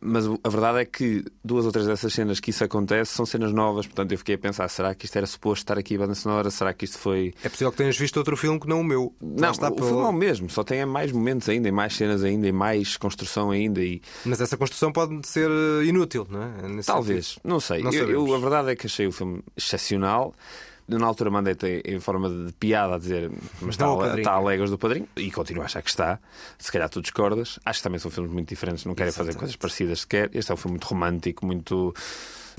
Mas a verdade é que duas ou três dessas cenas que isso acontece são cenas novas, portanto eu fiquei a pensar, será que isto era suposto estar aqui a banda sonora? Será que isto foi. É possível que tenhas visto outro filme que não o meu. Não, está o pelo- filme é o mesmo, só tem mais momentos ainda, e mais cenas ainda, e mais construção ainda. E... Mas essa construção pode ser eh, inútil, não é? Nesse Talvez, sentido. não sei. Não Eu- eu, a verdade é que achei o filme excepcional. Na altura mandei-te em forma de piada a dizer mas está, está a léguas do padrinho e continuo a achar que está. Se calhar tu discordas. Acho que também são filmes muito diferentes, não querem fazer coisas parecidas sequer. Este é um filme muito romântico, muito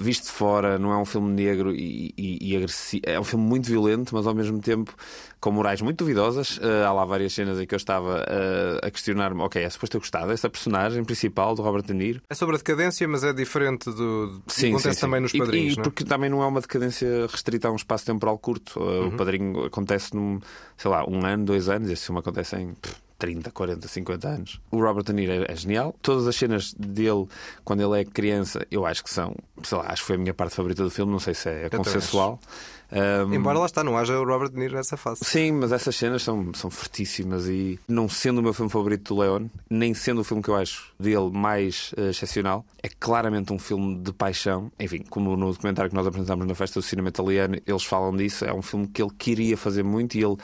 visto de fora, não é um filme negro e, e- e agressivo. É um filme muito violento, mas ao mesmo tempo com morais muito duvidosas. Eh, há lá várias cenas em que eu estava eh, a questionar-me: ok, é suposto eu gostar desta personagem principal do Robert De Niro. É sobre a decadência, mas é diferente do. que acontece sim, também sim. nos E- padrinhos. E, não é? porque também não é uma decadência restrita a um espaço temporal curto. Uh, Uhum. O padrinho acontece num, sei lá, um ano, dois anos. Este filme acontece em 30, 40, 50 anos. O Robert De Niro é, é genial. Todas as cenas dele, quando ele é criança, eu acho que são, sei lá, acho que foi a minha parte favorita do filme. Não sei se é também consensual. Um, Embora lá está, não haja o Robert De Niro nessa fase. Sim, mas essas cenas são, são fortíssimas e não sendo o meu filme favorito do Leone, nem sendo o filme que eu acho dele mais eh, excepcional, é claramente um filme de paixão. Enfim, como no documentário que nós apresentámos na Festa do Cinema Italiano, eles falam disso. É um filme que ele queria fazer muito e ele.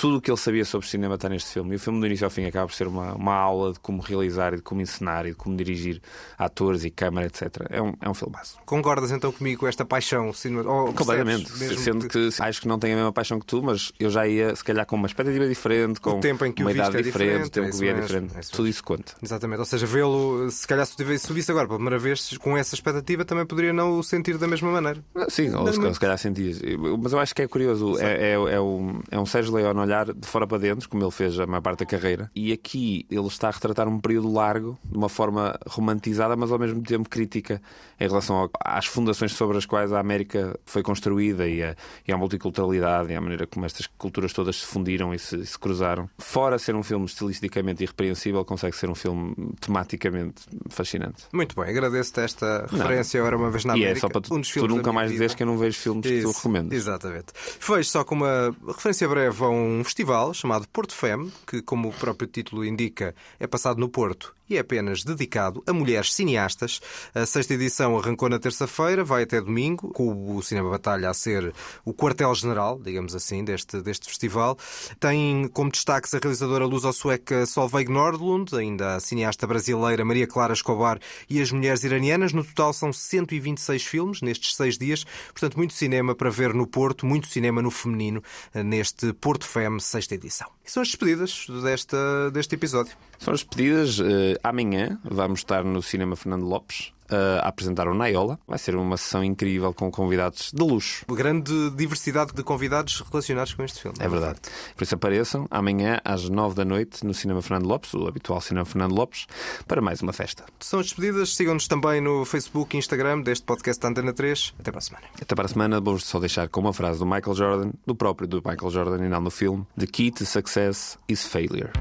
Tudo o que ele sabia sobre cinema está neste filme. E o filme, do início ao fim, acaba por ser uma, uma aula de como realizar e de como encenar e de como dirigir atores e câmara, etc. É um, é um filmaço. Concordas então comigo com esta paixão? cinema- ou Completamente. Sendo que... acho que não tenho a mesma paixão que tu, mas eu já ia, se calhar, com uma expectativa diferente, com O tempo em que o uma idade é diferente, o tempo é que vi é diferente. é isso Tudo isso conta. Exatamente, ou seja, vê-lo, se calhar se tivesse subisse agora pela primeira vez com essa expectativa, também poderia não o sentir da mesma maneira. Sim, ou se, se calhar sentias. Mas eu acho que é curioso. É, é, é, um, é um Sérgio Leone olhar de fora para dentro, como ele fez a maior parte da carreira. E aqui ele está a retratar um período largo, de uma forma romantizada, mas ao mesmo tempo crítica em relação às fundações sobre as quais a América foi construída e a, e à multiculturalidade e à maneira como estas culturas todas se fundiram e se, se cruzaram. Fora ser um filme estilisticamente irrepreensível, consegue ser um filme tematicamente fascinante. Muito bem, agradeço-te esta Não. referência era uma vez na E é América. só para tu, um tu nunca mais dizes que eu não vejo filmes que tu Isso, recomendas. Exatamente. Foi só com uma referência breve a um festival chamado Porto Fem, que, como o próprio título indica, é passado no Porto e é apenas dedicado a mulheres cineastas. A sexta edição arrancou na terça-feira, vai até domingo, com o Cinema Batalha a ser o quartel-general, digamos assim, deste, deste festival. Tem como destaques a realizadora luso-sueca Solveig Nordlund, ainda a cineasta brasileira Maria Clara Escobar e as mulheres iranianas. No total são 126 filmes nestes seis dias, portanto, muito cinema para ver no Porto, muito cinema no feminino eh, neste Porto Fem, sexta edição. E são as despedidas desta, deste episódio. São as despedidas. Eh, amanhã vamos estar no Cinema Fernando Lopes. a apresentar o Naiola. Vai ser uma sessão incrível com convidados de luxo. Grande diversidade de convidados relacionados com este filme. É verdade. Por isso apareçam amanhã às nove da noite no Cinema Fernando Lopes, o habitual Cinema Fernando Lopes, para mais uma festa. São as despedidas. Sigam-nos também no Facebook e Instagram deste podcast da Antena 3. Até para a semana. Até para a semana, vou só deixar com uma frase do Michael Jordan, do próprio do Michael Jordan e não no filme: The key to success is failure.